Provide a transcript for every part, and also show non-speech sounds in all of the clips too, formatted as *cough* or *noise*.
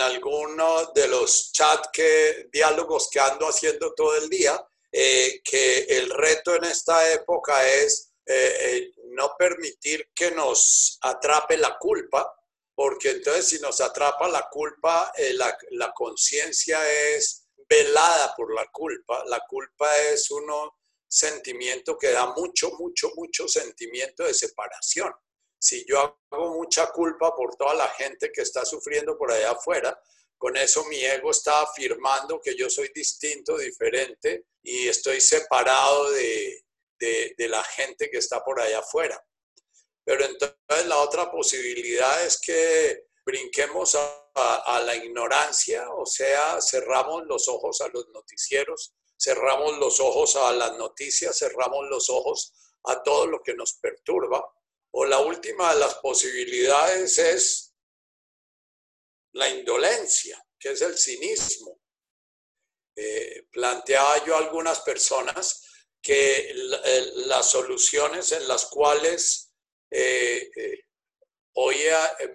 alguno de los chat que, diálogos que ando haciendo todo el día, eh, que el reto en esta época es eh, eh, no permitir que nos atrape la culpa, porque entonces si nos atrapa la culpa, la, la conciencia es velada por la culpa. La culpa es un sentimiento que da mucho, mucho, mucho sentimiento de separación. Si yo hago mucha culpa por toda la gente que está sufriendo por allá afuera, con eso mi ego está afirmando que yo soy distinto, diferente y estoy separado de, la gente que está por allá afuera. Pero entonces la otra posibilidad es que brinquemos a, la ignorancia, o sea, cerramos los ojos a los noticieros, cerramos los ojos a las noticias, cerramos los ojos a todo lo que nos perturba. O la última de las posibilidades es la indolencia, que es el cinismo. Eh, planteaba yo a algunas personas que eh, las soluciones en las cuales eh, hoy,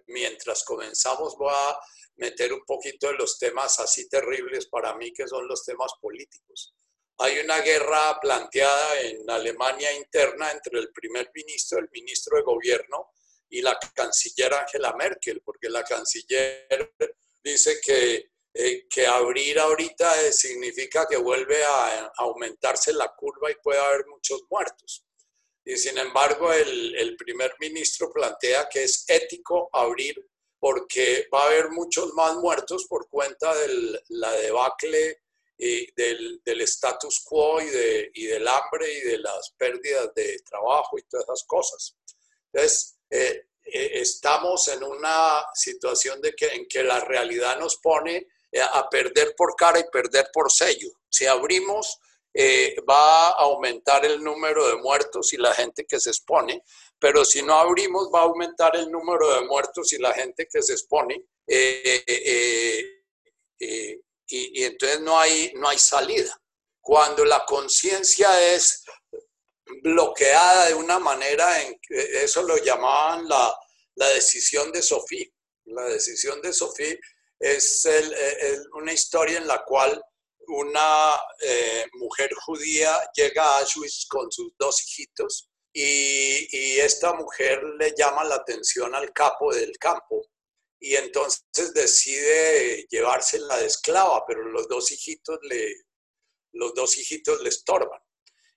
mientras comenzamos, voy a meter un poquito de los temas así terribles para mí, que son los temas políticos. Hay una guerra planteada en Alemania interna entre el primer ministro, el ministro de gobierno y la canciller Angela Merkel, porque la canciller dice que, eh, que abrir ahorita eh, significa que vuelve a, aumentarse la curva y puede haber muchos muertos. Y sin embargo, el, el primer ministro plantea que es ético abrir porque va a haber muchos más muertos por cuenta de la debacle y del, del, status quo y, de, y, del hambre y de las pérdidas de trabajo y todas esas cosas. Entonces, eh, eh, estamos en una situación de que, en que la realidad nos pone eh, a perder por cara y perder por sello. Si abrimos, va a aumentar el número de muertos y la gente que se expone, pero si no abrimos, va a aumentar el número de muertos y la gente que se expone y, entonces no hay, no hay salida. Cuando la conciencia es bloqueada de una manera, en, eso lo llamaban la, la decisión de Sofía. La decisión de Sofía es una historia en la cual una eh, mujer judía llega a Auschwitz con sus dos hijitos y, y, esta mujer le llama la atención al capo del campo y entonces decide llevársela de esclava, pero los dos hijitos le, los dos hijitos le estorban.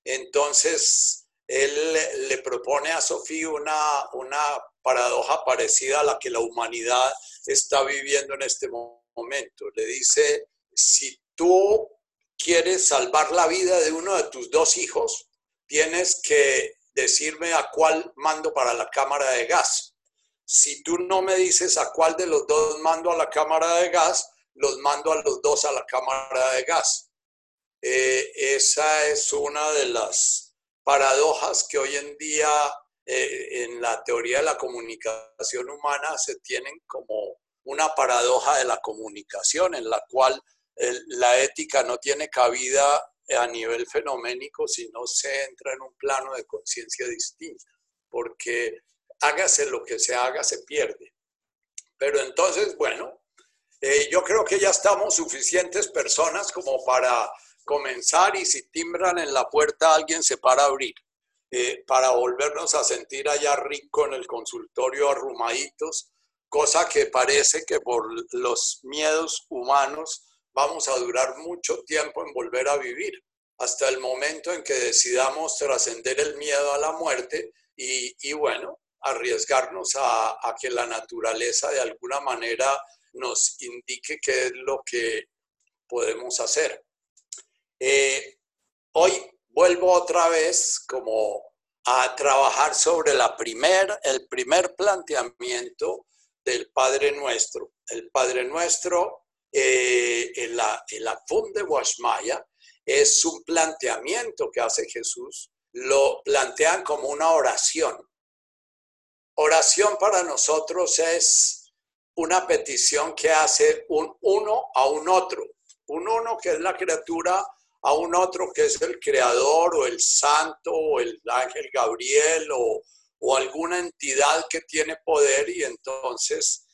Entonces él le propone a Sofía una, una paradoja parecida a la que la humanidad está viviendo en este momento. Le dice, si tú quieres salvar la vida de uno de tus dos hijos, tienes que decirme a cuál mando para la cámara de gas si tú no me dices a cuál de los dos mando a la cámara de gas, los mando a los dos a la cámara de gas. Eh, esa es una de las paradojas que hoy en día eh, en la teoría de la comunicación humana se tienen como una paradoja de la comunicación en la cual la ética no tiene cabida a nivel fenoménico si no se entra en un plano de conciencia distinta, porque hágase lo que se haga, se pierde. Pero entonces, bueno, eh, yo creo que ya estamos suficientes personas como para comenzar y si timbran en la puerta alguien se para a abrir, eh, para volvernos a sentir allá rico en el consultorio arrumaditos, cosa que parece que por los miedos humanos vamos a durar mucho tiempo en volver a vivir, hasta el momento en que decidamos trascender el miedo a la muerte y, y bueno, arriesgarnos a, que la naturaleza de alguna manera nos indique qué es lo que podemos hacer. Eh, hoy vuelvo otra vez como a trabajar sobre la primer, el primer planteamiento del Padre Nuestro. El Padre Nuestro, eh, en la, en la de Washmaya, es un planteamiento que hace Jesús. Lo plantean como una oración. Oración para nosotros es una petición que hace un uno a un otro. Un uno que es la criatura a un otro que es el creador o el santo o el ángel Gabriel o, alguna entidad que tiene poder y entonces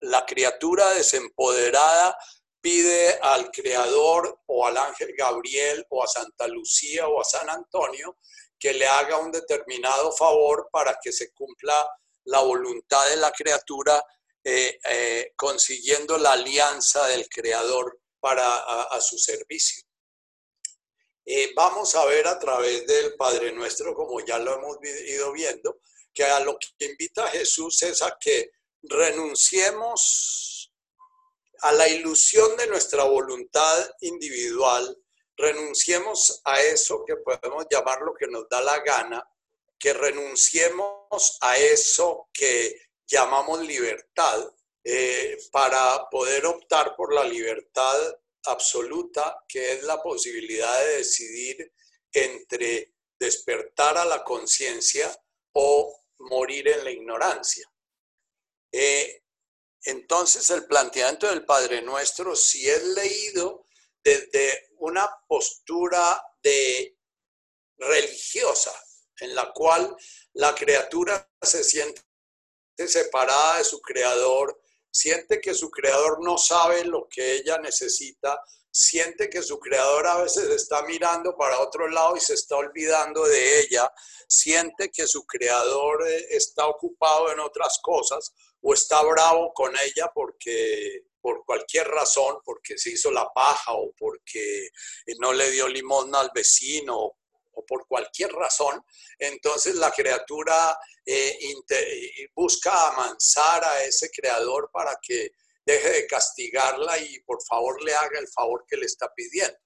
la criatura desempoderada pide al Creador o al ángel Gabriel o a Santa Lucía o a San Antonio que le haga un determinado favor para que se cumpla la voluntad de la criatura, eh, eh, consiguiendo la alianza del Creador para a, su servicio. Eh, vamos a ver a través del Padre Nuestro, como ya lo hemos ido viendo, que a lo que invita Jesús es a que renunciemos a la ilusión de nuestra voluntad individual, renunciemos a eso que podemos llamar lo que nos da la gana, que renunciemos a eso que llamamos libertad eh, para poder optar por la libertad absoluta, que es la posibilidad de decidir entre despertar a la conciencia o morir en la ignorancia. Eh, entonces el planteamiento del Padre Nuestro, si es leído desde una postura de religiosa, en la cual la criatura se siente separada de su creador, siente que su creador no sabe lo que ella necesita, siente que su creador a veces está mirando para otro lado y se está olvidando de ella, siente que su creador eh, está ocupado en otras cosas o está bravo con ella porque por cualquier razón, porque se hizo la paja o porque no le dio limosna al vecino o por cualquier razón, entonces la criatura eh, busca amansar a ese creador para que deje de castigarla y por favor le haga el favor que le está pidiendo.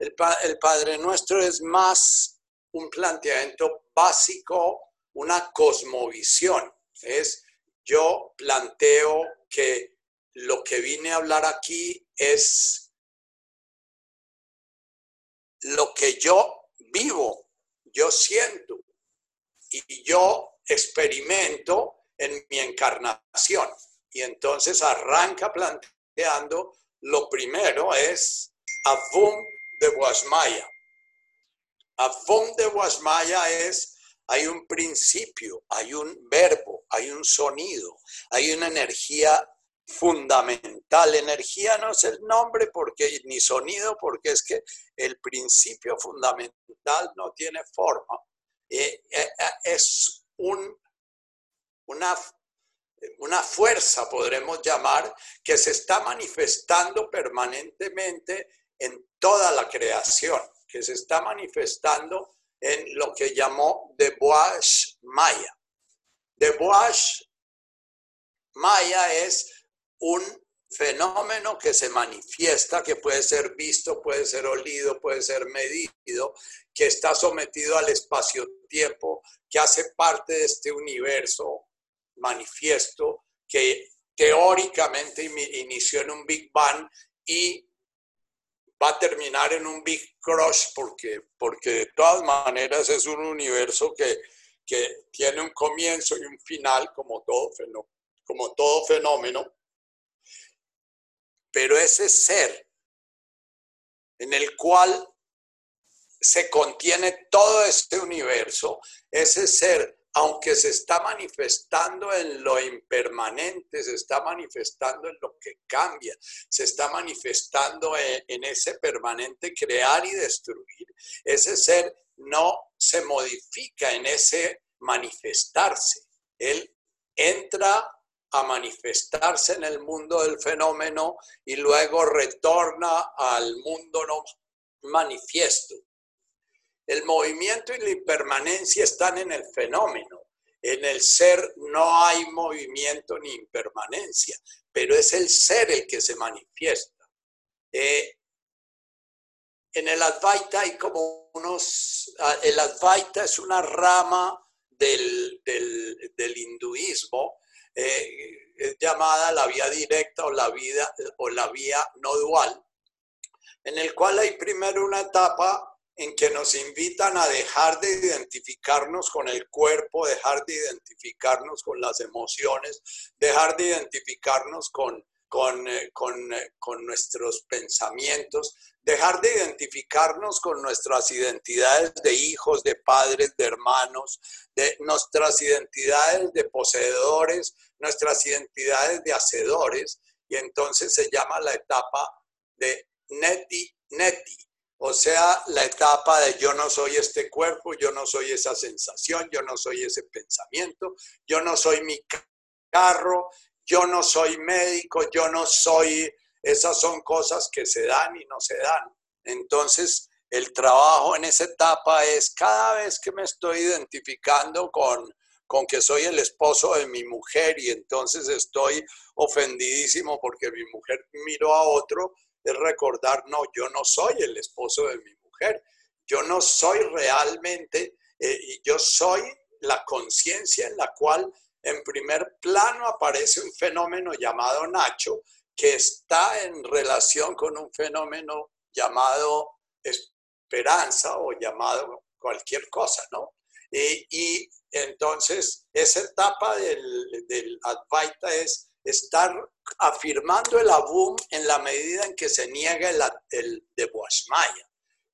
El, el Padre Nuestro es más un planteamiento básico, una cosmovisión. Es yo planteo que lo que vine a hablar aquí es lo que yo vivo, yo siento y yo experimento en mi encarnación. Y entonces arranca planteando, lo primero es Avum de Guasmaya. Avum de Guasmaya es hay un principio, hay un verbo, hay un sonido, hay una energía fundamental. Energía no es el nombre porque ni sonido porque es que el principio fundamental no tiene forma. Eh, eh, eh, es un, una, una fuerza, podremos llamar, que se está manifestando permanentemente en toda la creación, que se está manifestando en lo que llamó de Bois Maya. De Bois Maya es un fenómeno que se manifiesta, que puede ser visto, puede ser olido, puede ser medido, que está sometido al espacio-tiempo, que hace parte de este universo manifiesto, que teóricamente inició en un Big Bang y va a terminar en un Big Crush porque, porque de todas maneras es un universo que, que tiene un comienzo y un final como todo, como todo fenómeno. Pero ese ser en el cual se contiene todo este universo, ese ser aunque se está manifestando en lo impermanente, se está manifestando en lo que cambia, se está manifestando en, ese permanente crear y destruir, ese ser no se modifica en ese manifestarse. Él entra a manifestarse en el mundo del fenómeno y luego retorna al mundo no manifiesto. El movimiento y la impermanencia están en el fenómeno. En el ser no hay movimiento ni impermanencia, pero es el ser el que se manifiesta. Eh, en el Advaita hay como unos, ah, el Advaita es una rama del, hinduismo, eh, es llamada la vía directa o la, vida, o la vía no dual, en el cual hay primero una etapa en que nos invitan a dejar de identificarnos con el cuerpo, dejar de identificarnos con las emociones, dejar de identificarnos con, con, eh, eh, con, nuestros pensamientos, dejar de identificarnos con nuestras identidades de hijos, de padres, de hermanos, de nuestras identidades de poseedores, nuestras identidades de hacedores, y entonces se llama la etapa de neti, neti, o sea, la etapa de yo no soy este cuerpo, yo no soy esa sensación, yo no soy ese pensamiento, yo no soy mi carro, yo no soy médico, yo no soy, esas son cosas que se dan y no se dan. Entonces, el trabajo en esa etapa es cada vez que me estoy identificando con, con que soy el esposo de mi mujer y entonces estoy ofendidísimo porque mi mujer miró a otro, es recordar, no, yo no soy el esposo de mi mujer, yo no soy realmente, eh, yo soy la conciencia en la cual en primer plano aparece un fenómeno llamado Nacho, que está en relación con un fenómeno llamado esperanza o llamado cualquier cosa, ¿no? Y, entonces esa etapa del, Advaita es estar afirmando el Abum en la medida en que se niega el, el de Boashmaya.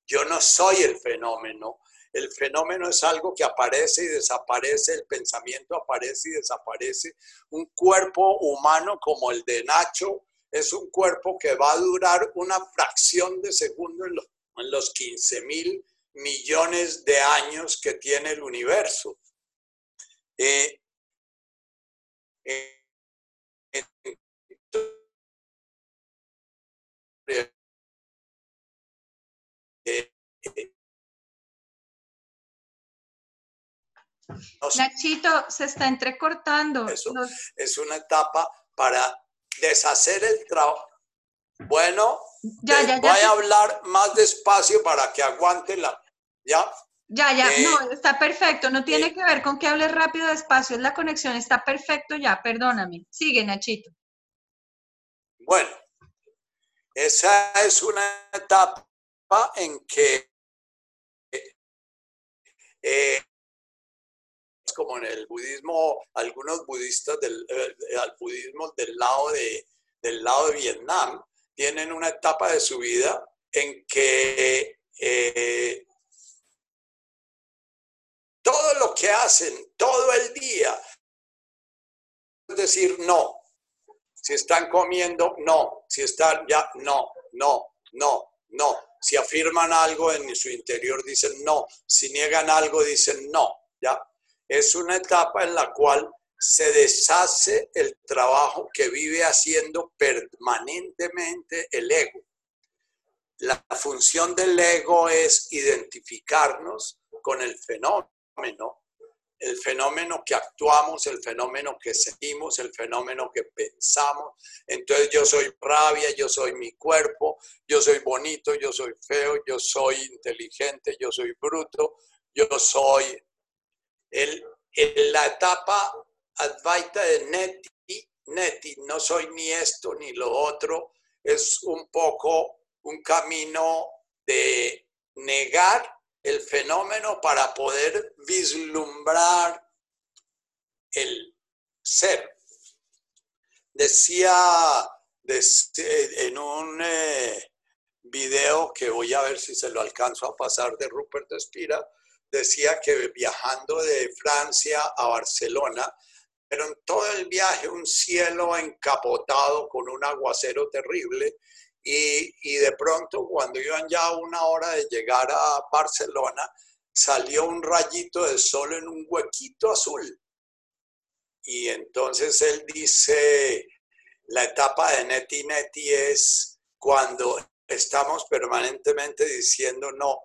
Yo no soy el fenómeno, el fenómeno es algo que aparece y desaparece, el pensamiento aparece y desaparece. Un cuerpo humano como el de Nacho es un cuerpo que va a durar una fracción de segundo en los, 15 mil millones de años que tiene el universo. Eh, eh, Nachito, se está entrecortando. Eso es una etapa para deshacer el trabajo. Bueno, ya, voy a hablar más despacio para que aguante la... ¿Ya? Ya, ya, eh, no, está perfecto. No tiene eh, que ver con que hables rápido, despacio. Es la conexión, está perfecto ya, perdóname. Sigue, Nachito. Bueno, esa es una etapa en que eh, como en el budismo, algunos budistas del eh, budismo del lado de, del lado de Vietnam tienen una etapa de su vida en que eh, todo lo que hacen todo el día es decir no. Si están comiendo, no. Si están ya, no, no, no, no. Si afirman algo en su interior, dicen no. Si niegan algo, dicen no. ¿Ya? Es una etapa en la cual se deshace el trabajo que vive haciendo permanentemente el ego. La función del ego es identificarnos con el fenómeno, el fenómeno que actuamos, el fenómeno que sentimos, el fenómeno que pensamos. Entonces yo soy rabia, yo soy mi cuerpo, yo soy bonito, yo soy feo, yo soy inteligente, yo soy bruto, yo soy el, en la etapa Advaita de Neti, Neti, no soy ni esto ni lo otro, es un poco un camino de negar el fenómeno para poder vislumbrar el ser. Decía en un eh, video que voy a ver si se lo alcanzo a pasar de Rupert Espira, decía que viajando de Francia a Barcelona, pero en todo el viaje un cielo encapotado con un aguacero terrible y, de pronto cuando iban ya una hora de llegar a Barcelona, salió un rayito de sol en un huequito azul. Y entonces él dice, la etapa de Neti Neti es cuando estamos permanentemente diciendo, no,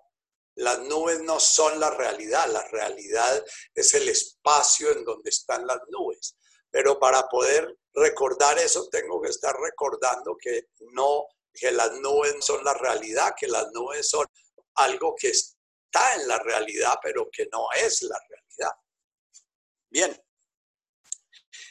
las nubes no son la realidad, la realidad es el espacio en donde están las nubes. Pero para poder recordar eso tengo que estar recordando que no, que las nubes son la realidad, que las nubes son algo que está en la realidad, pero que no es la realidad. Bien,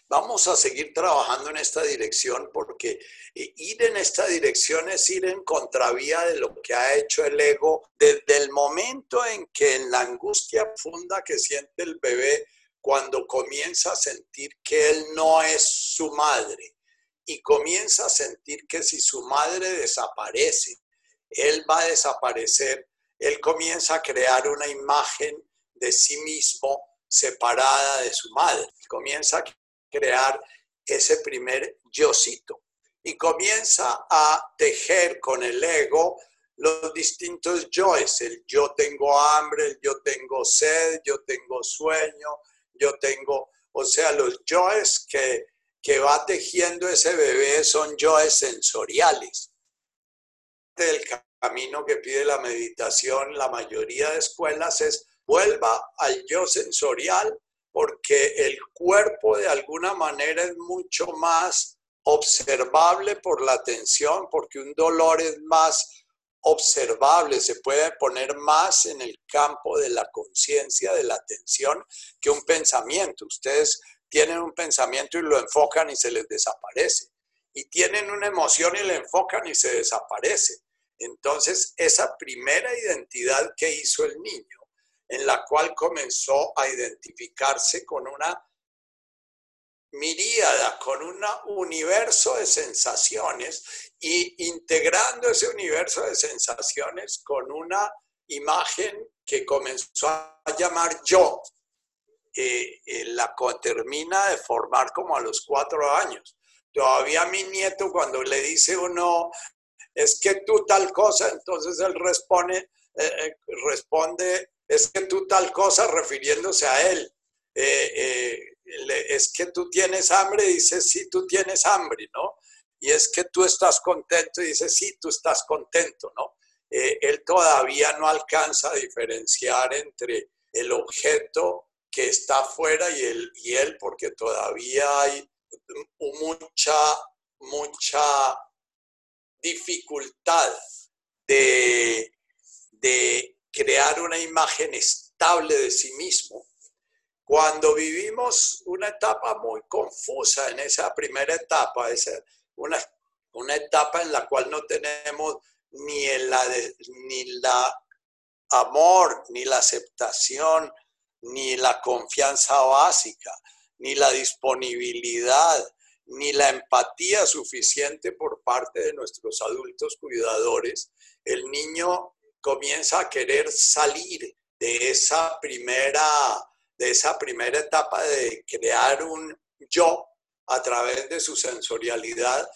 Vamos a seguir trabajando en esta dirección porque eh, ir en esta dirección es ir en contravía de lo que ha hecho el ego desde el momento en que en la angustia profunda que siente el bebé cuando comienza a sentir que él no es su madre y comienza a sentir que si su madre desaparece, él va a desaparecer, él comienza a crear una imagen de sí mismo separada de su madre, comienza a crear ese primer yocito y comienza a tejer con el ego los distintos yoes, el yo tengo hambre, el yo tengo sed, yo tengo sueño, yo tengo, o sea, los yoes que, que va tejiendo ese bebé son yoes sensoriales. El camino que pide la meditación, la mayoría de escuelas es vuelva al yo sensorial porque el cuerpo de alguna manera es mucho más observable por la atención, porque un dolor es más observable, se puede poner más en el campo de la conciencia, de la atención, que un pensamiento. Ustedes tienen un pensamiento y lo enfocan y se les desaparece. Y tienen una emoción y la enfocan y se desaparece. Entonces, esa primera identidad que hizo el niño, en la cual comenzó a identificarse con una miríada, con un universo de sensaciones y integrando ese universo de sensaciones con una imagen que comenzó a llamar yo, eh, eh, la termina de formar como a los cuatro años. Todavía mi nieto cuando le dice uno, es que tú tal cosa, entonces él responde, eh, responde es que tú tal cosa refiriéndose a él es que tú tienes hambre, dice, sí, tú tienes hambre, ¿no? Y es que tú estás contento, dice, sí, tú estás contento, ¿no? Eh, él todavía no alcanza a diferenciar entre el objeto que está afuera y, el, y él, porque todavía hay mucha, mucha dificultad de, de crear una imagen estable de sí mismo. Cuando vivimos una etapa muy confusa en esa primera etapa, es una, una etapa en la cual no tenemos ni el ni la amor, ni la aceptación, ni la confianza básica, ni la disponibilidad, ni la empatía suficiente por parte de nuestros adultos cuidadores, el niño comienza a querer salir de esa primera de esa primera etapa de crear un yo a través de su sensorialidad,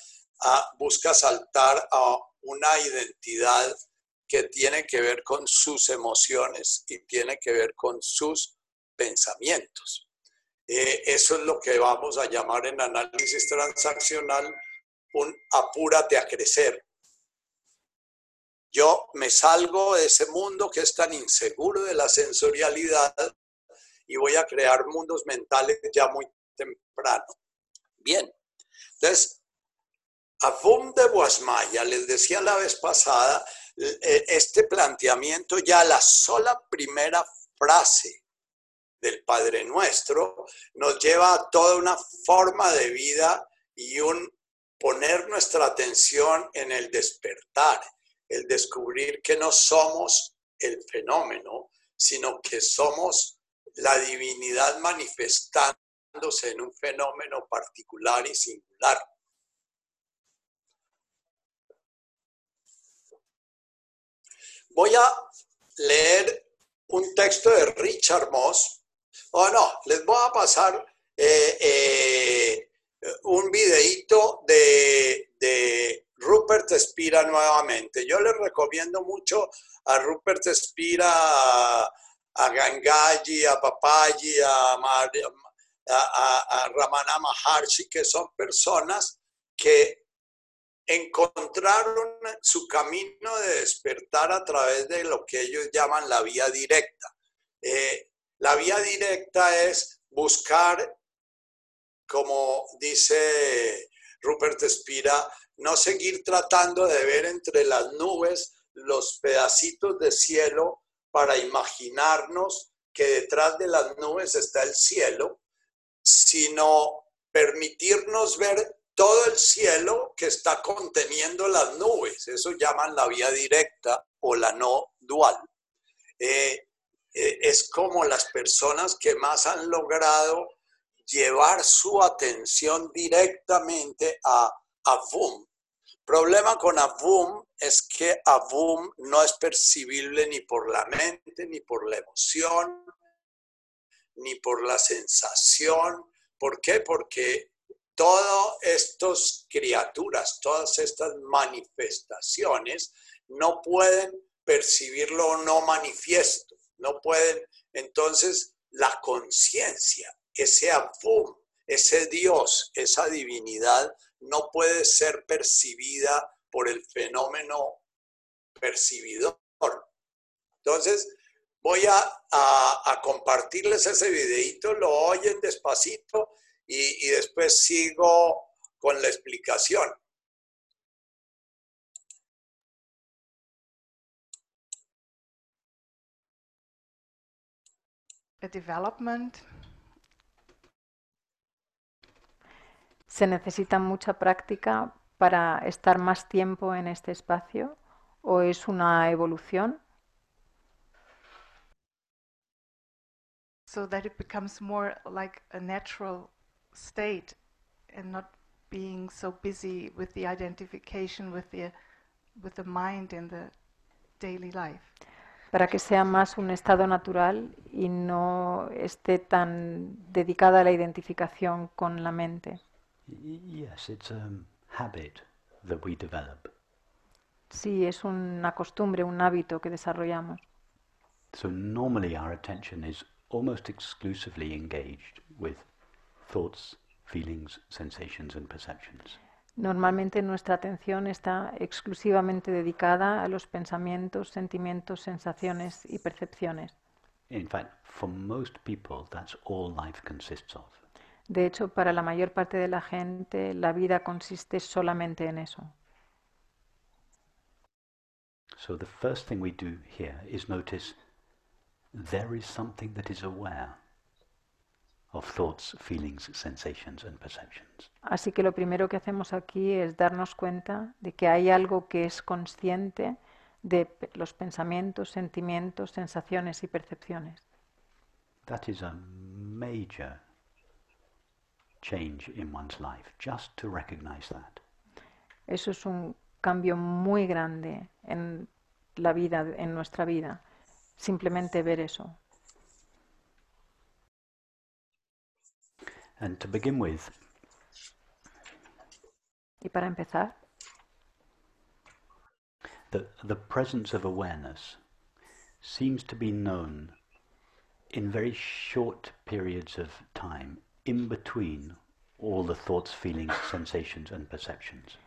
busca saltar a una identidad que tiene que ver con sus emociones y tiene que ver con sus pensamientos. Eh, eso es lo que vamos a llamar en análisis transaccional un apúrate a crecer. Yo me salgo de ese mundo que es tan inseguro de la sensorialidad y voy a crear mundos mentales ya muy temprano. Bien, entonces, Avum de Guasmaya, les decía la vez pasada, eh, este planteamiento, ya la sola primera frase del Padre Nuestro nos lleva a toda una forma de vida y un poner nuestra atención en el despertar, el descubrir que no somos el fenómeno, sino que somos la divinidad manifestándose en un fenómeno particular y singular. Voy a leer un texto de Richard Moss, o no, les voy a pasar eh, eh, un videíto de, de Rupert Spira nuevamente. Yo les recomiendo mucho a Rupert Spira a Gangaji, a Papaji, a, a, Ramana Maharshi, que son personas que encontraron su camino de despertar a través de lo que ellos llaman la vía directa. Eh, la vía directa es buscar, como dice Rupert Spira, no seguir tratando de ver entre las nubes los pedacitos de cielo para imaginarnos que detrás de las nubes está el cielo, sino permitirnos ver todo el cielo que está conteniendo las nubes. Eso llaman la vía directa o la no dual. Eh, eh, es como las personas que más han logrado llevar su atención directamente a Avum. Problema con Avum es que Avum no es percibible ni por la mente, ni por la emoción, ni por la sensación. ¿Por qué? Porque todas estas criaturas, todas estas manifestaciones no pueden percibirlo no manifiesto, no pueden. Entonces, la conciencia, ese Avum, ese Dios, esa divinidad, no puede ser percibida por el fenómeno percibidor. Entonces, voy a, compartirles ese videito, lo oyen despacito y, después sigo con la explicación. Development ¿Se necesita mucha práctica para estar más tiempo en este espacio o es una evolución? So that it becomes more like a natural state and not being so busy with the identification with the with the mind in the daily life. Para que sea más un estado natural y no esté tan dedicada a la identificación con la mente. Yes, it's a habit that we develop. Sí, es una costumbre, un hábito que desarrollamos. So normally our attention is almost exclusively engaged with thoughts, feelings, sensations and perceptions. Normalmente nuestra atención está exclusivamente dedicada a los pensamientos, sentimientos, sensaciones y percepciones. In fact, for most people that's all life consists of. De hecho, para la mayor parte de la gente, la vida consiste solamente en eso. So the first thing we do here is notice there is something that is aware of thoughts, feelings, sensations and perceptions. Así que lo primero que hacemos aquí es darnos cuenta de que hay algo que es consciente de los pensamientos, sentimientos, sensaciones y percepciones. That is a major change in one's life, just to recognize that. Eso es un cambio muy grande en la vida, en nuestra vida. Simplemente ver eso. And to begin with, Y para empezar, the, the presence of awareness seems to be known in very short periods of time in between all the thoughts, feelings, sensations and perceptions.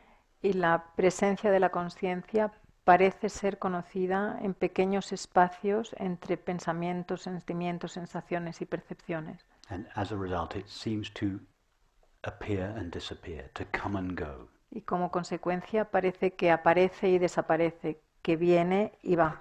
y la presencia de la conciencia parece ser conocida en pequeños espacios entre pensamientos, sentimientos, sensaciones y percepciones. And as a result, it seems to appear and disappear, to come and go. Y como consecuencia parece que aparece y desaparece, que viene y va.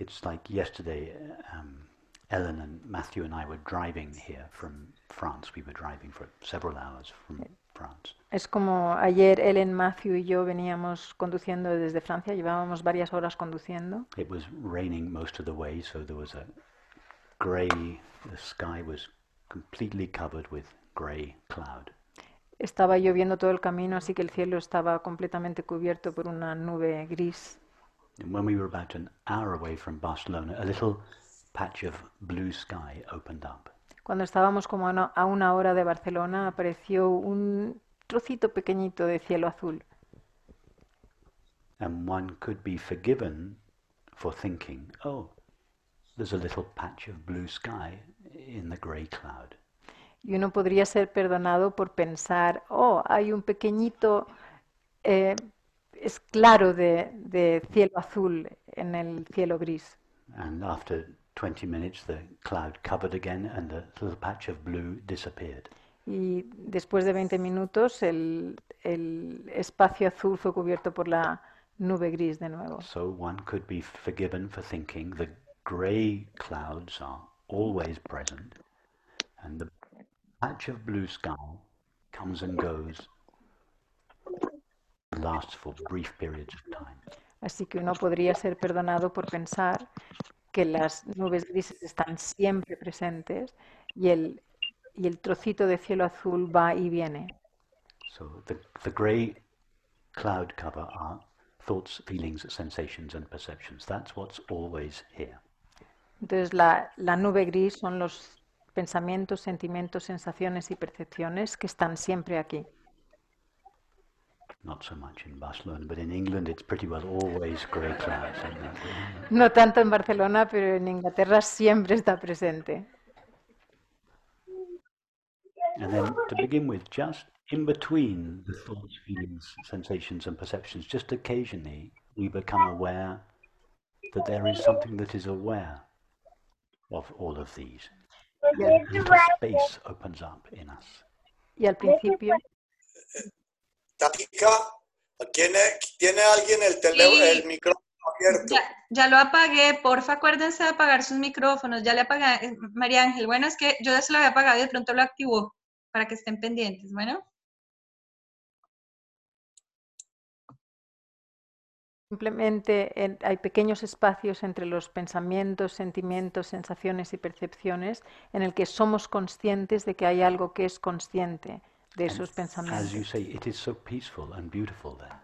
It's like yesterday, um, Ellen and Matthew and I were driving here from France. We were driving for several hours from France. Es como ayer Ellen, Matthew y yo veníamos conduciendo desde Francia, llevábamos varias horas conduciendo. It was raining most of the way, so there was a grey, the sky was completely covered with grey cloud. Estaba lloviendo todo el camino, así que el cielo estaba completamente cubierto por una nube gris. And when we were about an hour away from Barcelona, a little patch of blue sky opened up. Cuando estábamos como a una, hora de Barcelona, apareció un trocito pequeñito de cielo azul. And one could be forgiven for thinking, oh, there's a little patch of blue sky in the grey cloud. Y uno podría ser perdonado por pensar, oh, hay un pequeñito eh, es claro de, de cielo azul en el cielo gris. And after 20 minutes, the cloud covered again and the little patch of blue disappeared. Y después de 20 minutos el, el espacio azul fue cubierto por la nube gris de nuevo. So one could be forgiven for thinking the grey clouds are always present and the patch of blue sky comes and goes, lasts for brief periods of time. Así que uno podría ser perdonado por pensar que las nubes grises están siempre presentes y el, y el trocito de cielo azul va y viene. So the, the grey cloud cover are thoughts, feelings, sensations, and perceptions. That's what's always here. Entonces la, la nube gris son los pensamientos, sentimientos, sensaciones y percepciones que están siempre aquí. Not so much in Barcelona, but in England it's pretty well always grey clouds. No tanto en Barcelona, pero en Inglaterra siempre está presente. And then to begin with, just in between the thoughts, feelings, sensations, and perceptions, just occasionally we become aware that there is something that is aware of all of these. And a space opens up in us. Y al principio, Tática, ¿tiene, ¿tiene alguien el, Sí. el micrófono abierto? Ya, ya lo apagué, porfa, acuérdense de apagar sus micrófonos. Ya le apagué, eh, María Ángel. Bueno, es que yo ya se lo había apagado y de pronto lo activó para que estén pendientes. Bueno, simplemente en- hay pequeños espacios entre los pensamientos, sentimientos, sensaciones y percepciones en el que somos conscientes de que hay algo que es consciente de you pensamientos. say, it is so peaceful and beautiful there.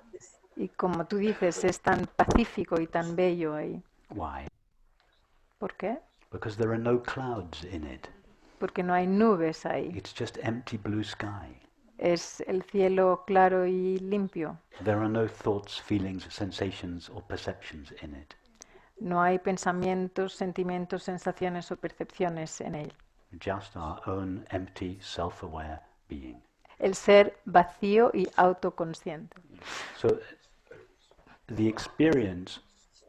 Y como tú dices, es tan pacífico y tan bello ahí. Why? ¿Por qué? Because there are no clouds in it. Porque no hay nubes ahí. It's just empty blue sky. Es el cielo claro y limpio. There are no thoughts, feelings, sensations, or perceptions in it. No hay pensamientos, sentimientos, sensaciones o percepciones en él. Just our own empty, self aware being. El ser vacío y autoconsciente. So, the experience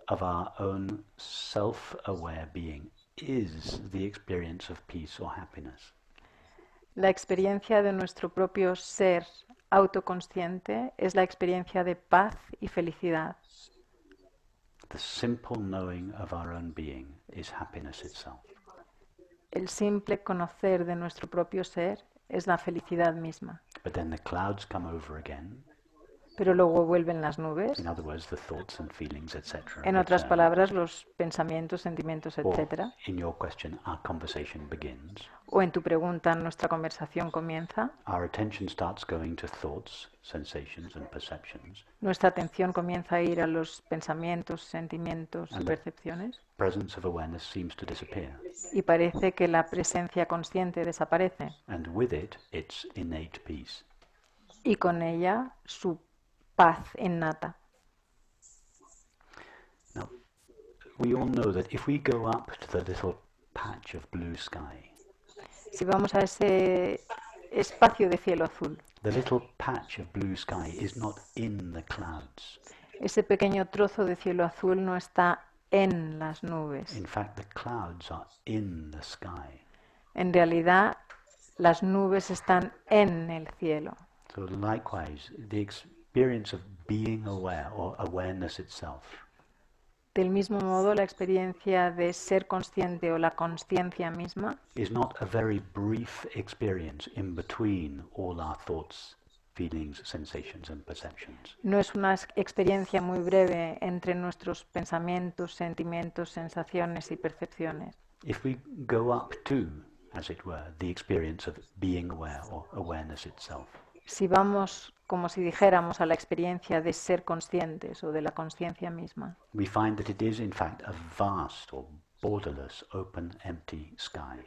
of our own self aware being is the experience of peace or happiness. La experiencia de nuestro propio ser autoconsciente es la experiencia de paz y felicidad. The simple knowing of our own being is happiness itself. El simple conocer de nuestro propio ser es la felicidad misma. But then the clouds come over again. Pero luego vuelven las nubes. In other words, the thoughts and feelings, etc. En otras return. palabras, los pensamientos, sentimientos, etc. in your question, our conversation begins. O en tu pregunta, nuestra conversación comienza. Our attention starts going to thoughts, sensations, and perceptions. Nuestra atención comienza a ir a los pensamientos, sentimientos y And- percepciones. Presence of awareness seems to disappear. Y parece que la presencia consciente desaparece. And with it, its innate peace. Y con ella su paz innata. Now, we all know that if we go up to the little patch of blue sky, Si vamos a ese espacio de cielo azul, the little patch of blue sky is not in the clouds. ese pequeño trozo de cielo azul no está en las nubes. In fact, the clouds are in the sky. En realidad, las nubes están en el cielo. So, likewise, the experience of being aware or awareness itself Del mismo modo, la experiencia de ser consciente o la conciencia misma is not a very brief experience in between all our thoughts, feelings, sensations, and perceptions. no es una ex- experiencia muy breve entre nuestros pensamientos, sentimientos, sensaciones y percepciones. If we go up to, as it were, the experience of being aware or awareness itself, Si vamos, como si dijéramos, a la experiencia de ser conscientes o de la conciencia misma, we find that it is, in fact, a vast or borderless, open, empty sky.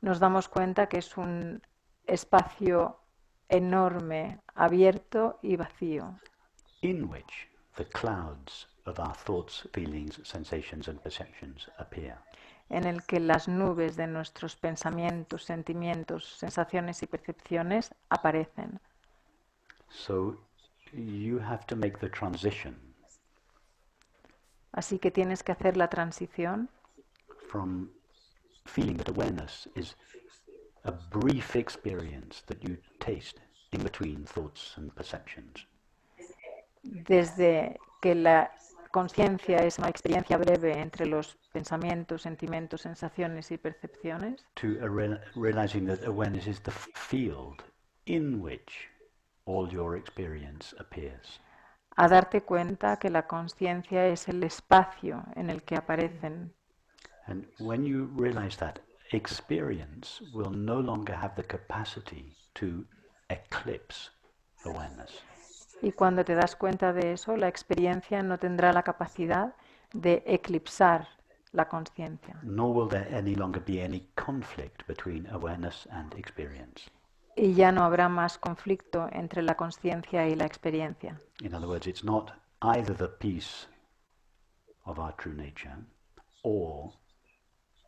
nos damos cuenta que es un espacio enorme, abierto y vacío, in which the clouds of our thoughts, feelings, sensations, and perceptions appear. en el que las nubes de nuestros pensamientos, sentimientos, sensaciones y percepciones aparecen. So you have to make the transition Así que tienes que hacer la transición from feeling that awareness is a brief experience that you taste in between thoughts and perceptions. Desde que la conciencia es una experiencia breve entre los pensamientos, sentimientos, sensaciones y percepciones, to realizing that awareness is the field in which all your experience appears. a darte cuenta que la conciencia es el espacio en el que aparecen. And when you realize that, experience will no longer have the capacity to eclipse awareness. Y cuando te das cuenta de eso, la experiencia no tendrá la capacidad de eclipsar la conciencia. Nor will there any longer be any conflict between awareness and experience. Y ya no habrá más conflicto entre la conciencia y la experiencia. In other words, it's not either the peace of our true nature or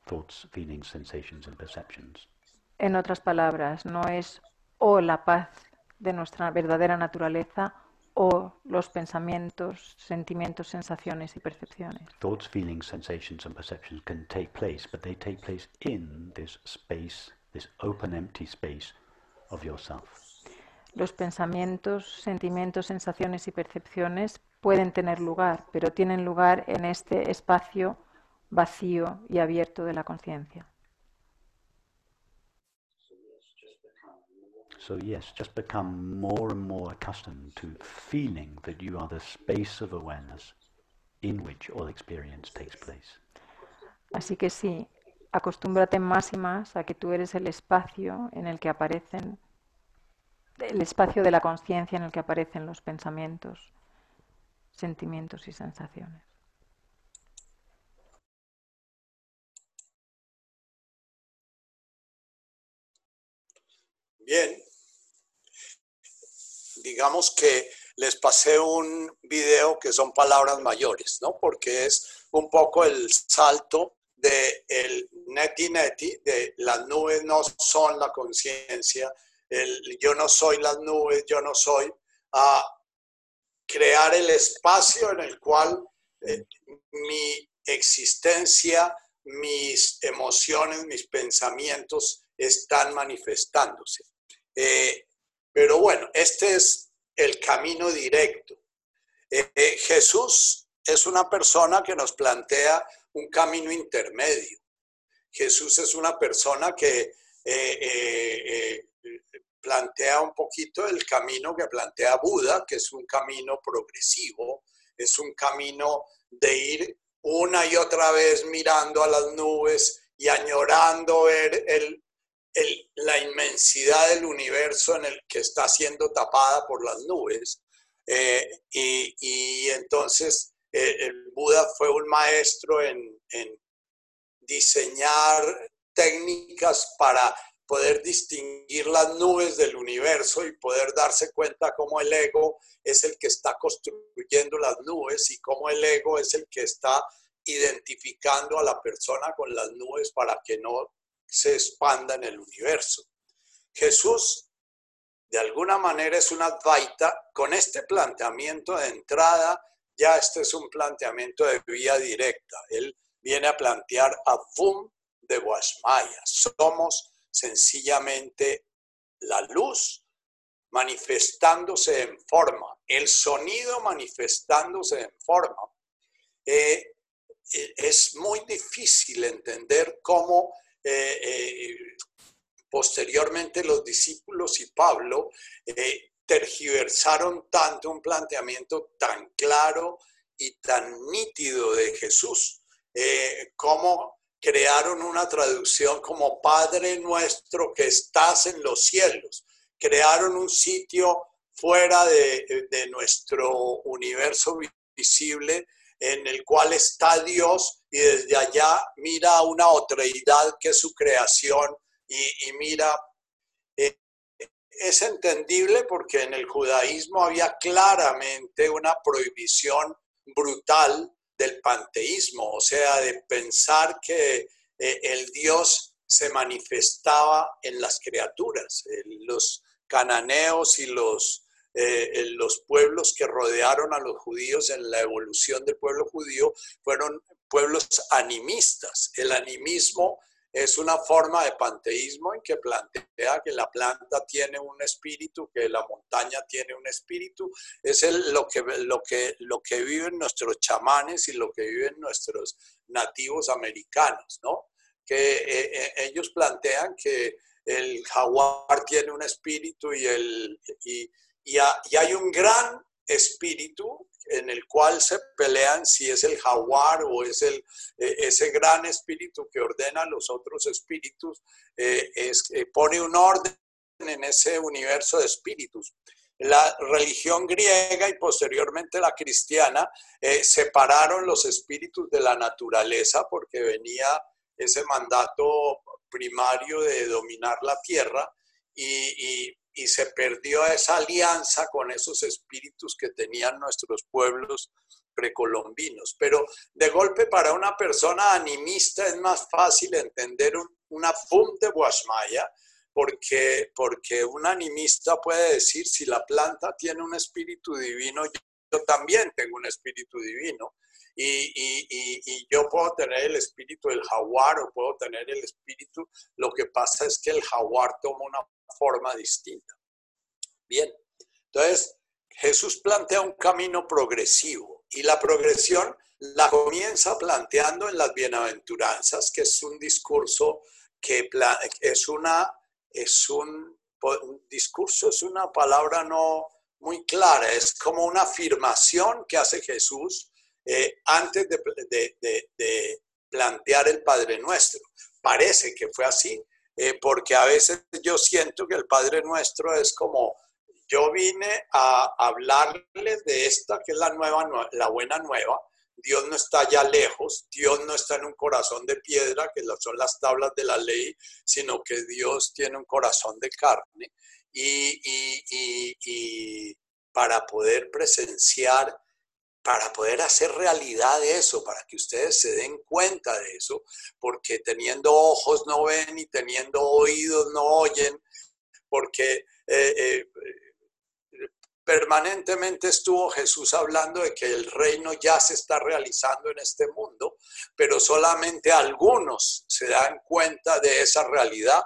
thoughts, feelings, sensations, and perceptions. En otras palabras, no es o la paz de nuestra verdadera naturaleza o los pensamientos, sentimientos, sensaciones y percepciones. Thoughts, feelings, sensations, and perceptions can take place, but they take place in this space, this open, empty space of yourself. Los pensamientos, sentimientos, sensaciones y percepciones pueden tener lugar, pero tienen lugar en este espacio vacío y abierto de la conciencia. So, yes, just become more and more accustomed to feeling that you are the space of awareness in which all experience takes place. Así que sí, acostúmbrate más y más a que tú eres el espacio en el que aparecen, el espacio de la conciencia en el que aparecen los pensamientos, sentimientos y sensaciones. Bien. Digamos que les pasé un video que son palabras mayores, ¿no? Porque es un poco el salto de el neti neti, de las nubes no son la conciencia, el yo no soy las nubes, yo no soy, a crear el espacio en el cual eh, mi existencia, mis emociones, mis pensamientos están manifestándose. Eh, pero bueno, este es el camino directo. Eh, Jesús es una persona que nos plantea un camino intermedio. Jesús es una persona que plantea un poquito el camino que plantea Buda, que es un camino progresivo, es un camino de ir una y otra vez mirando a las nubes y añorando ver el, la inmensidad del universo en el que está siendo tapada por las nubes. Eh, y, entonces eh, el Buda fue un maestro en, diseñar técnicas para poder distinguir las nubes del universo y poder darse cuenta cómo el ego es el que está construyendo las nubes y cómo el ego es el que está identificando a la persona con las nubes para que no se expanda en el universo. Jesús, de alguna manera, es una advaita con este planteamiento de entrada. Ya este es un planteamiento de vía directa. Él viene a plantear a Vum de Guasmaya. Somos sencillamente la luz manifestándose en forma, el sonido manifestándose en forma. Eh, eh, es muy difícil entender cómo eh, posteriormente los discípulos y Pablo tergiversaron tanto un planteamiento tan claro y tan nítido de Jesús, como crearon una traducción como Padre nuestro que estás en los cielos. Crearon un sitio fuera de, de nuestro universo visible en el cual está Dios y desde allá mira a una otreidad que es su creación y, mira, eh, es entendible porque en el judaísmo había claramente una prohibición brutal del panteísmo, o sea, de pensar que eh, el Dios se manifestaba en las criaturas. los cananeos y los eh, los pueblos que rodearon a los judíos en la evolución del pueblo judío fueron pueblos animistas. El animismo es una forma de panteísmo en que plantea que la planta tiene un espíritu, que la montaña tiene un espíritu. Es lo, que, lo, que, lo que viven nuestros chamanes y lo que viven nuestros nativos americanos, ¿no? Que eh, eh, ellos plantean que el jaguar tiene un espíritu y, el, y, hay un gran espíritu en el cual se pelean si es el jaguar o es el, e, ese gran espíritu que ordena a los otros espíritus, eh, es, pone un orden en ese universo de espíritus. la religión griega y posteriormente la cristiana eh, separaron los espíritus de la naturaleza porque venía ese mandato primario de dominar la tierra y, se perdió esa alianza con esos espíritus que tenían nuestros pueblos precolombinos. Pero de golpe para una persona animista es más fácil entender una fum de Guasmaya, porque, porque un animista puede decir, si la planta tiene un espíritu divino, yo también tengo un espíritu divino. Y, yo puedo tener el espíritu del jaguar o puedo tener el espíritu, lo que pasa es que el jaguar toma una forma distinta. Bien, entonces Jesús plantea un camino progresivo y la progresión la comienza planteando en las bienaventuranzas, que es un discurso que es una es un, discurso, es una palabra no muy clara, es como una afirmación que hace Jesús eh, antes de, plantear el Padre Nuestro. Parece que fue así, eh, porque a veces yo siento que el Padre Nuestro es como, yo vine a hablarles de esta que es la nueva, la buena nueva, Dios no está allá lejos, Dios no está en un corazón de piedra, que son las tablas de la ley, sino que Dios tiene un corazón de carne. Y, para poder presenciar, para poder hacer realidad eso, para que ustedes se den cuenta de eso, porque teniendo ojos no ven y teniendo oídos no oyen, porque eh, eh, permanentemente estuvo Jesús hablando de que el reino ya se está realizando en este mundo, pero solamente algunos se dan cuenta de esa realidad.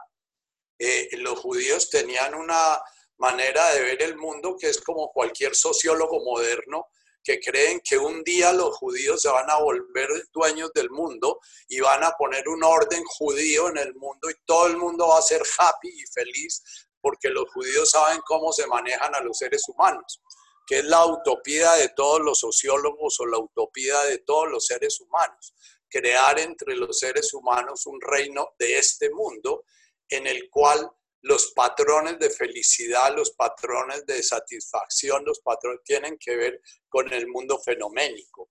Eh, los judíos tenían una manera de ver el mundo que es como cualquier sociólogo moderno que creen que un día los judíos se van a volver dueños del mundo y van a poner un orden judío en el mundo y todo el mundo va a ser happy y feliz porque los judíos saben cómo se manejan a los seres humanos, que es la utopía de todos los sociólogos o la utopía de todos los seres humanos, crear entre los seres humanos un reino de este mundo en el cual los patrones de felicidad, los patrones de satisfacción, los patrones tienen que ver con el mundo fenoménico.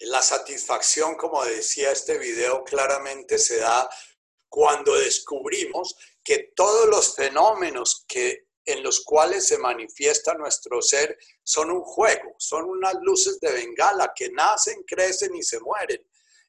La satisfacción, como decía este video, claramente se da cuando descubrimos que todos los fenómenos que, en los cuales se manifiesta nuestro ser son un juego, son unas luces de bengala que nacen, crecen y se mueren.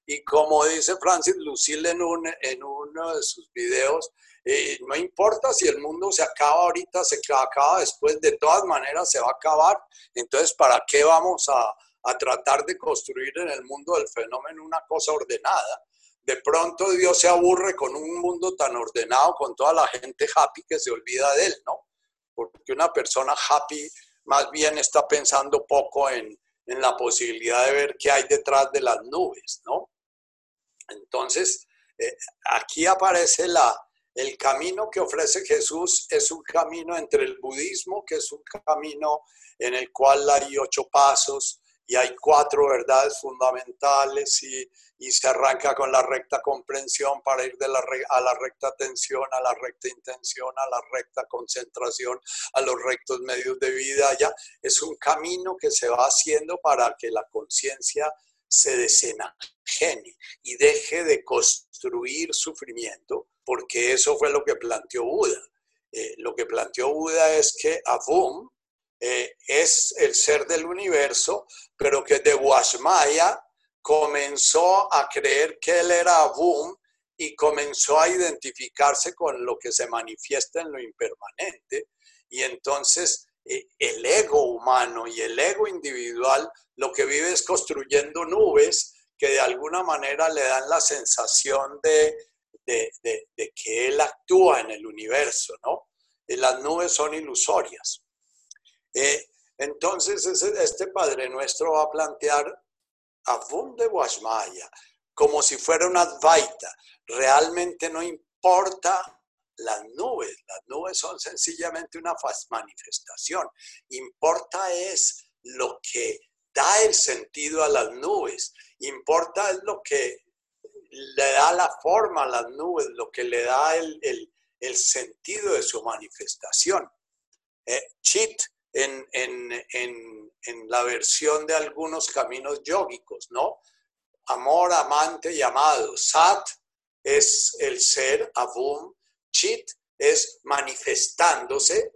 Y como dice Francis Lucille en, en uno de sus videos, eh, no importa si el mundo se acaba ahorita, se acaba después, de todas maneras se va a acabar. Entonces, ¿para qué vamos a, a tratar de construir en el mundo del fenómeno una cosa ordenada? de pronto Dios se aburre con un mundo tan ordenado, con toda la gente happy que se olvida de él, ¿no? Porque una persona happy más bien está pensando poco en, la posibilidad de ver qué hay detrás de las nubes, ¿no? Entonces, eh, aquí aparece la, el camino que ofrece Jesús es un camino entre el budismo, que es un camino en el cual hay ocho pasos, y hay cuatro verdades fundamentales y, se arranca con la recta comprensión para ir de la, a la recta atención, a la recta intención, a la recta concentración, a los rectos medios de vida. Ya es un camino que se va haciendo para que la conciencia se desenajene y deje de construir sufrimiento, porque eso fue lo que planteó Buda. Eh, lo que planteó Buda es que Avum, eh, es el ser del universo, pero que de Guasmaya comenzó a creer que él era Abum y comenzó a identificarse con lo que se manifiesta en lo impermanente. Y entonces el ego humano y el ego individual lo que vive es construyendo nubes que de alguna manera le dan la sensación de, de, que él actúa en el universo, ¿no? Y las nubes son ilusorias. Eh, entonces, este Padre Nuestro va a plantear a de Guasmaya como si fuera una advaita. Realmente no importa las nubes, las nubes son sencillamente una manifestación. Importa es lo que da el sentido a las nubes. Importa es lo que le da la forma a las nubes, lo que le da el, el sentido de su manifestación. Eh, chit en, en, la versión de algunos caminos yógicos, ¿no? Amor, amante y amado. Sat es el ser, Avum. Chit es manifestándose,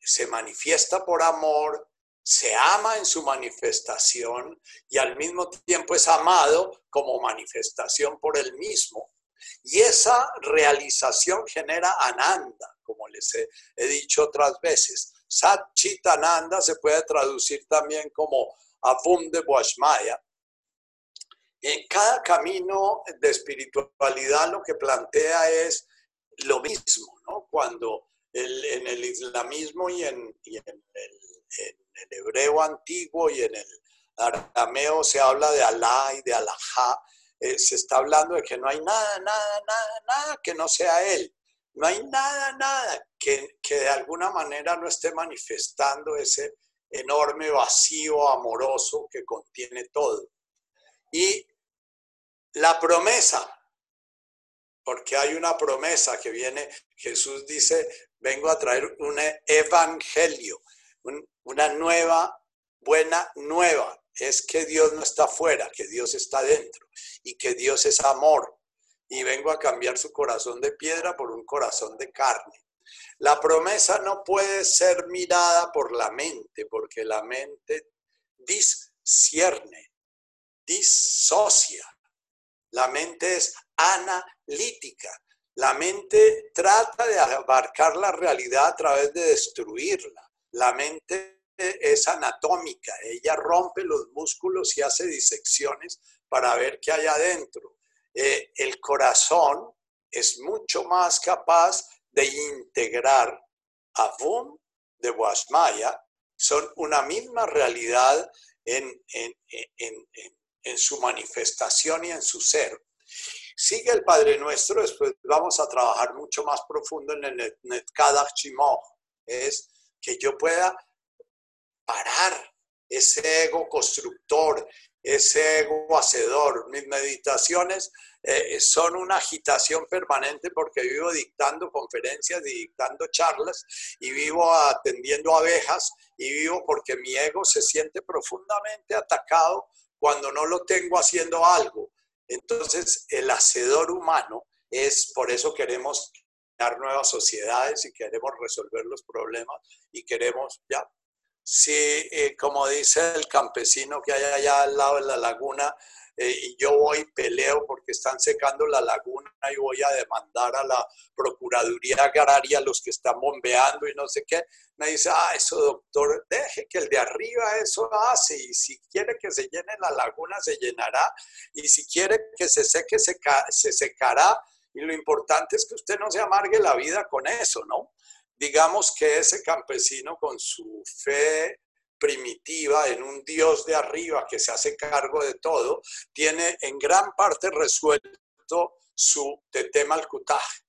se manifiesta por amor, se ama en su manifestación y al mismo tiempo es amado como manifestación por él mismo. Y esa realización genera ananda, como les he, dicho otras veces. Sat Chitananda se puede traducir también como Avum de Boashmaya. En cada camino de espiritualidad lo que plantea es lo mismo, ¿no? Cuando en el islamismo y en, el, hebreo antiguo y en el arameo se habla de Alá y de Alajá, eh, se está hablando de que no hay nada, nada, nada, nada que no sea Él. No hay nada, nada que, que de alguna manera no esté manifestando ese enorme vacío amoroso que contiene todo. Y la promesa, porque hay una promesa que viene, Jesús dice, vengo a traer un evangelio, una nueva, buena nueva. Es que Dios no está fuera, que Dios está dentro y que Dios es amor y vengo a cambiar su corazón de piedra por un corazón de carne. La promesa no puede ser mirada por la mente, porque la mente discierne, disocia. La mente es analítica. La mente trata de abarcar la realidad a través de destruirla. La mente es anatómica. Ella rompe los músculos y hace disecciones para ver qué hay adentro. Eh, el corazón es mucho más capaz de integrar Avum de Guasmaya, son una misma realidad en, en, su manifestación y en su ser. Sigue el Padre Nuestro, después vamos a trabajar mucho más profundo en el Netkadach es que yo pueda parar ese ego constructor, ese ego hacedor. Mis meditaciones eh, son una agitación permanente porque vivo dictando conferencias y dictando charlas y vivo atendiendo abejas y vivo porque mi ego se siente profundamente atacado cuando no lo tengo haciendo algo. Entonces, el hacedor humano es, por eso queremos crear nuevas sociedades y queremos resolver los problemas y queremos, ya, si eh, como dice el campesino que hay allá al lado de la laguna, eh, y yo voy peleo porque están secando la laguna y voy a demandar a la Procuraduría Agraria los que están bombeando y no sé qué. Me dice, ah, eso doctor, deje que el de arriba eso hace y si quiere que se llene la laguna se llenará y si quiere que se seque se, se secará y lo importante es que usted no se amargue la vida con eso, ¿no? Digamos que ese campesino con su fe primitiva en un Dios de arriba que se hace cargo de todo, tiene en gran parte resuelto su tema al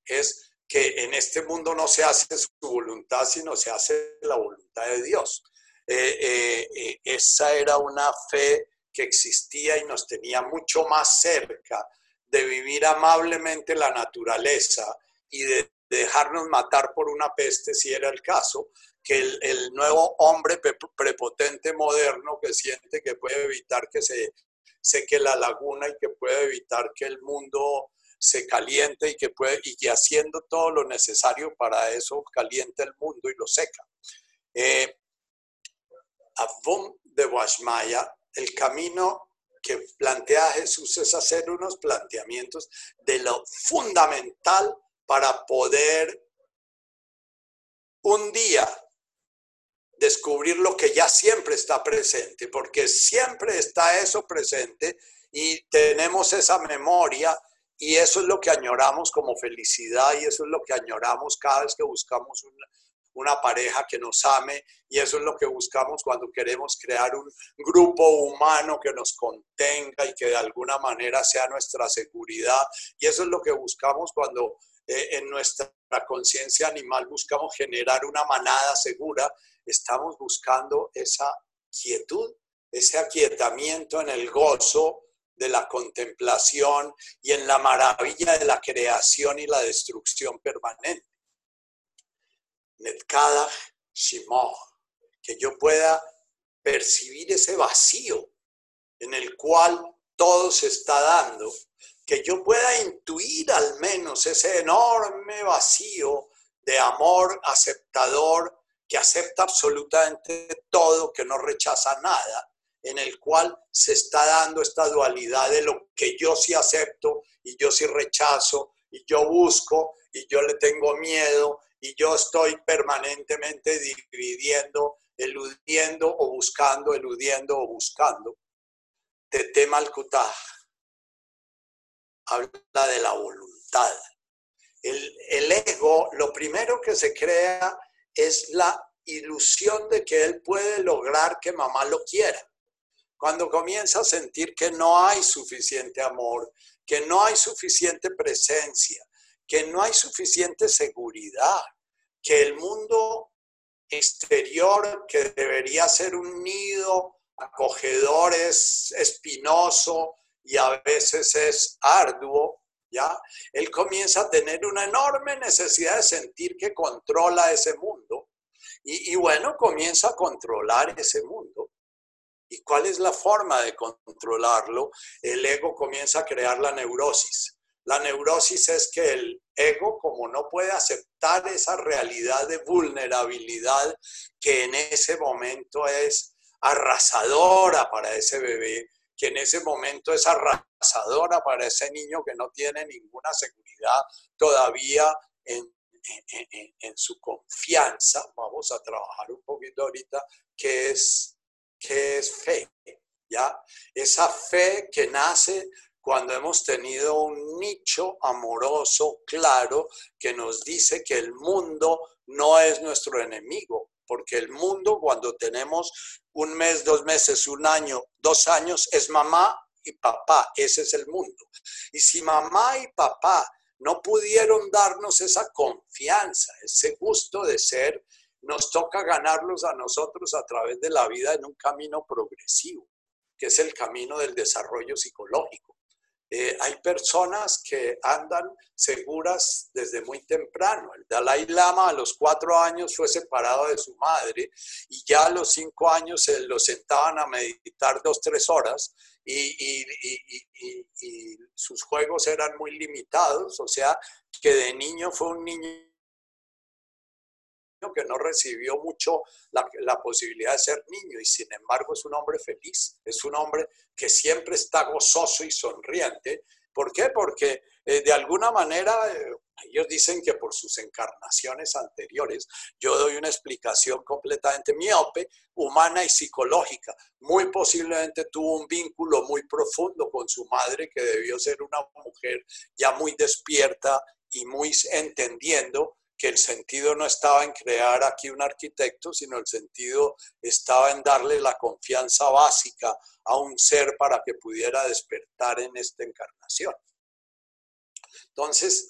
es que en este mundo no se hace su voluntad, sino se hace la voluntad de Dios. Eh, eh, eh, esa era una fe que existía y nos tenía mucho más cerca de vivir amablemente la naturaleza y de dejarnos matar por una peste si era el caso, que el, nuevo hombre prepotente moderno que siente que puede evitar que se seque la laguna y que puede evitar que el mundo se caliente y que puede y que haciendo todo lo necesario para eso caliente el mundo y lo seca. Eh, Avum de Washmaya, el camino que plantea Jesús es hacer unos planteamientos de lo fundamental para poder un día descubrir lo que ya siempre está presente, porque siempre está eso presente y tenemos esa memoria y eso es lo que añoramos como felicidad y eso es lo que añoramos cada vez que buscamos una, pareja que nos ame y eso es lo que buscamos cuando queremos crear un grupo humano que nos contenga y que de alguna manera sea nuestra seguridad. Y eso es lo que buscamos cuando eh, en nuestra conciencia animal buscamos generar una manada segura estamos buscando esa quietud, ese aquietamiento en el gozo de la contemplación y en la maravilla de la creación y la destrucción permanente. Netkadach Shimoh, que yo pueda percibir ese vacío en el cual todo se está dando, que yo pueda intuir al menos ese enorme vacío de amor aceptador que acepta absolutamente todo, que no rechaza nada, en el cual se está dando esta dualidad de lo que yo sí acepto y yo sí rechazo y yo busco y yo le tengo miedo y yo estoy permanentemente dividiendo, eludiendo o buscando, eludiendo o buscando. tema al habla de la voluntad. El, el ego, lo primero que se crea es la ilusión de que él puede lograr que mamá lo quiera. Cuando comienza a sentir que no hay suficiente amor, que no hay suficiente presencia, que no hay suficiente seguridad, que el mundo exterior, que debería ser un nido acogedor, es espinoso y a veces es arduo, ¿ya? Él comienza a tener una enorme necesidad de sentir que controla ese mundo. Y, y bueno, comienza a controlar ese mundo. ¿Y cuál es la forma de controlarlo? El ego comienza a crear la neurosis. La neurosis es que el ego, como no puede aceptar esa realidad de vulnerabilidad que en ese momento es arrasadora para ese bebé, que en ese momento es arrasadora para ese niño que no tiene ninguna seguridad todavía en, en, su confianza. Vamos a trabajar un poquito ahorita, que es, es fe, ¿ya? Esa fe que nace cuando hemos tenido un nicho amoroso claro que nos dice que el mundo no es nuestro enemigo, porque el mundo cuando tenemos un mes, dos meses, un año, dos años, es mamá y papá, ese es el mundo. Y si mamá y papá no pudieron darnos esa confianza, ese gusto de ser, nos toca ganarlos a nosotros a través de la vida en un camino progresivo, que es el camino del desarrollo psicológico. Eh, hay personas que andan seguras desde muy temprano. El Dalai Lama a los cuatro años fue separado de su madre y ya a los cinco años se lo sentaban a meditar dos, tres horas y, y sus juegos eran muy limitados, o sea que de niño fue un niño que no recibió mucho la, posibilidad de ser niño y sin embargo es un hombre feliz, es un hombre que siempre está gozoso y sonriente. ¿Por qué? Porque eh, de alguna manera eh, ellos dicen que por sus encarnaciones anteriores, yo doy una explicación completamente miope, humana y psicológica. Muy posiblemente tuvo un vínculo muy profundo con su madre, que debió ser una mujer ya muy despierta y muy entendiendo que el sentido no estaba en crear aquí un arquitecto, sino el sentido estaba en darle la confianza básica a un ser para que pudiera despertar en esta encarnación. Entonces,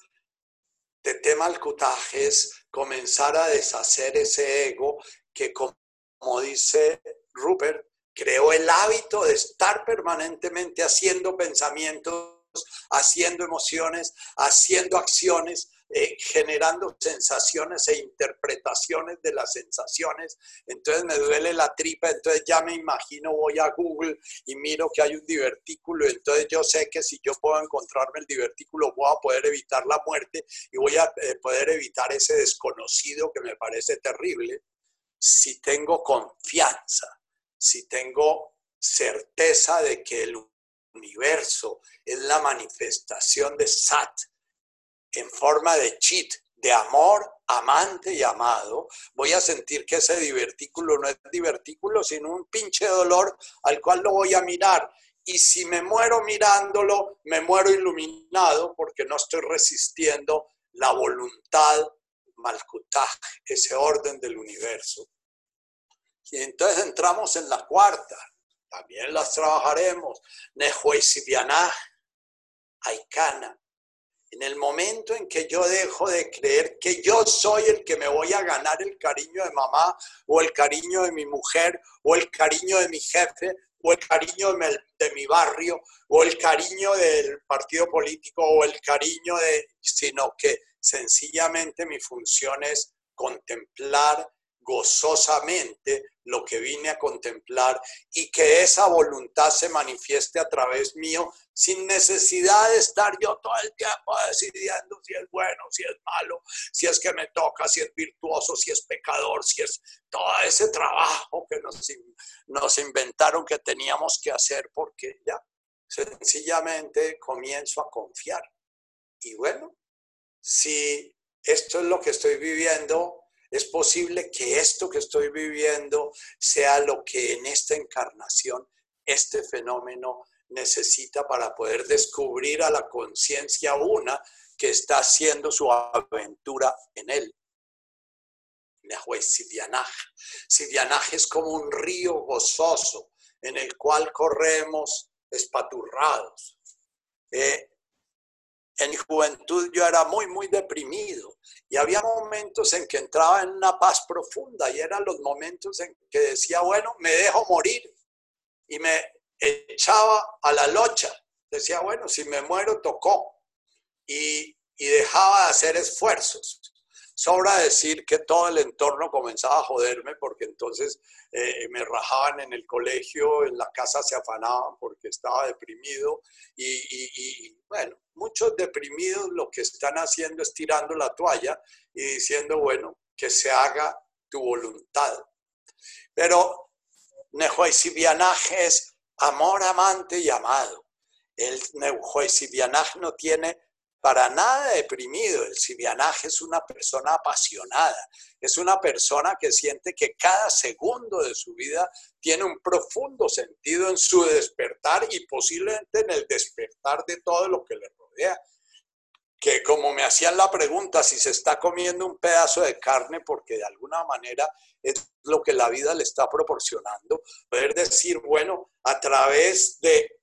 tema al cutaje es comenzar a deshacer ese ego que, como dice Rupert, creó el hábito de estar permanentemente haciendo pensamientos, haciendo emociones, haciendo acciones, eh, generando sensaciones e interpretaciones de las sensaciones. Entonces me duele la tripa, entonces ya me imagino, voy a Google y miro que hay un divertículo, entonces yo sé que si yo puedo encontrarme el divertículo voy a poder evitar la muerte y voy a eh, poder evitar ese desconocido que me parece terrible si tengo confianza, si tengo certeza de que el universo es la manifestación de Sat, en forma de cheat, de amor, amante y amado, voy a sentir que ese divertículo no es divertículo, sino un pinche dolor al cual lo voy a mirar. Y si me muero mirándolo, me muero iluminado porque no estoy resistiendo la voluntad malkutaj, ese orden del universo. Y entonces entramos en la cuarta, también las trabajaremos. Nehuesibianaj, Aikana, en el momento en que yo dejo de creer que yo soy el que me voy a ganar el cariño de mamá o el cariño de mi mujer o el cariño de mi jefe o el cariño de mi, barrio o el cariño del partido político o el cariño de, sino que sencillamente mi función es contemplar gozosamente lo que vine a contemplar y que esa voluntad se manifieste a través mío sin necesidad de estar yo todo el tiempo decidiendo si es bueno, si es malo, si es que me toca, si es virtuoso, si es pecador, si es todo ese trabajo que nos, nos inventaron que teníamos que hacer porque ya sencillamente comienzo a confiar. Y bueno, si esto es lo que estoy viviendo, es posible que esto que estoy viviendo sea lo que en esta encarnación, este fenómeno necesita para poder descubrir a la conciencia una que está haciendo su aventura en él. Sivianaj es como un río gozoso en el cual corremos espaturrados. Eh, en mi juventud yo era muy, muy deprimido y había momentos en que entraba en una paz profunda y eran los momentos en que decía, bueno, me dejo morir y me echaba a la locha. Decía, bueno, si me muero, tocó. Y, y dejaba de hacer esfuerzos. Sobra decir que todo el entorno comenzaba a joderme porque entonces eh, me rajaban en el colegio, en la casa se afanaban porque estaba deprimido y, bueno, muchos deprimidos lo que están haciendo es tirando la toalla y diciendo, bueno, que se haga tu voluntad. Pero Nehuaisibianaj es amor, amante y amado. El Nehuaisibianaj no tiene para nada deprimido. El sibianaje es una persona apasionada, es una persona que siente que cada segundo de su vida tiene un profundo sentido en su despertar y posiblemente en el despertar de todo lo que le rodea. Que como me hacían la pregunta si se está comiendo un pedazo de carne porque de alguna manera es lo que la vida le está proporcionando, poder decir, bueno, a través de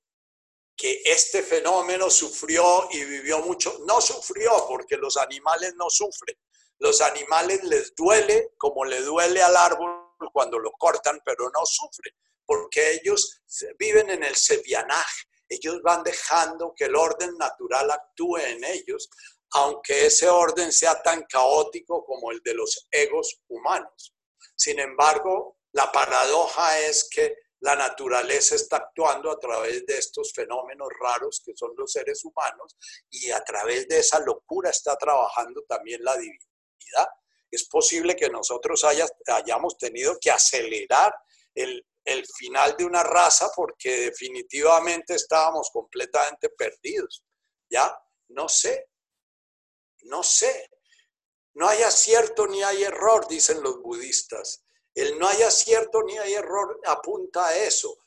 que este fenómeno sufrió y vivió mucho. No sufrió porque los animales no sufren. Los animales les duele como le duele al árbol cuando lo cortan, pero no sufren porque ellos viven en el sevianaje. Ellos van dejando que el orden natural actúe en ellos, aunque ese orden sea tan caótico como el de los egos humanos. Sin embargo, la paradoja es que la naturaleza está actuando a través de estos fenómenos raros que son los seres humanos y a través de esa locura está trabajando también la divinidad. Es posible que nosotros hayamos tenido que acelerar el, el final de una raza porque definitivamente estábamos completamente perdidos. ¿Ya? No sé, no sé. No hay acierto ni hay error, dicen los budistas. El no hay acierto ni hay error apunta a eso.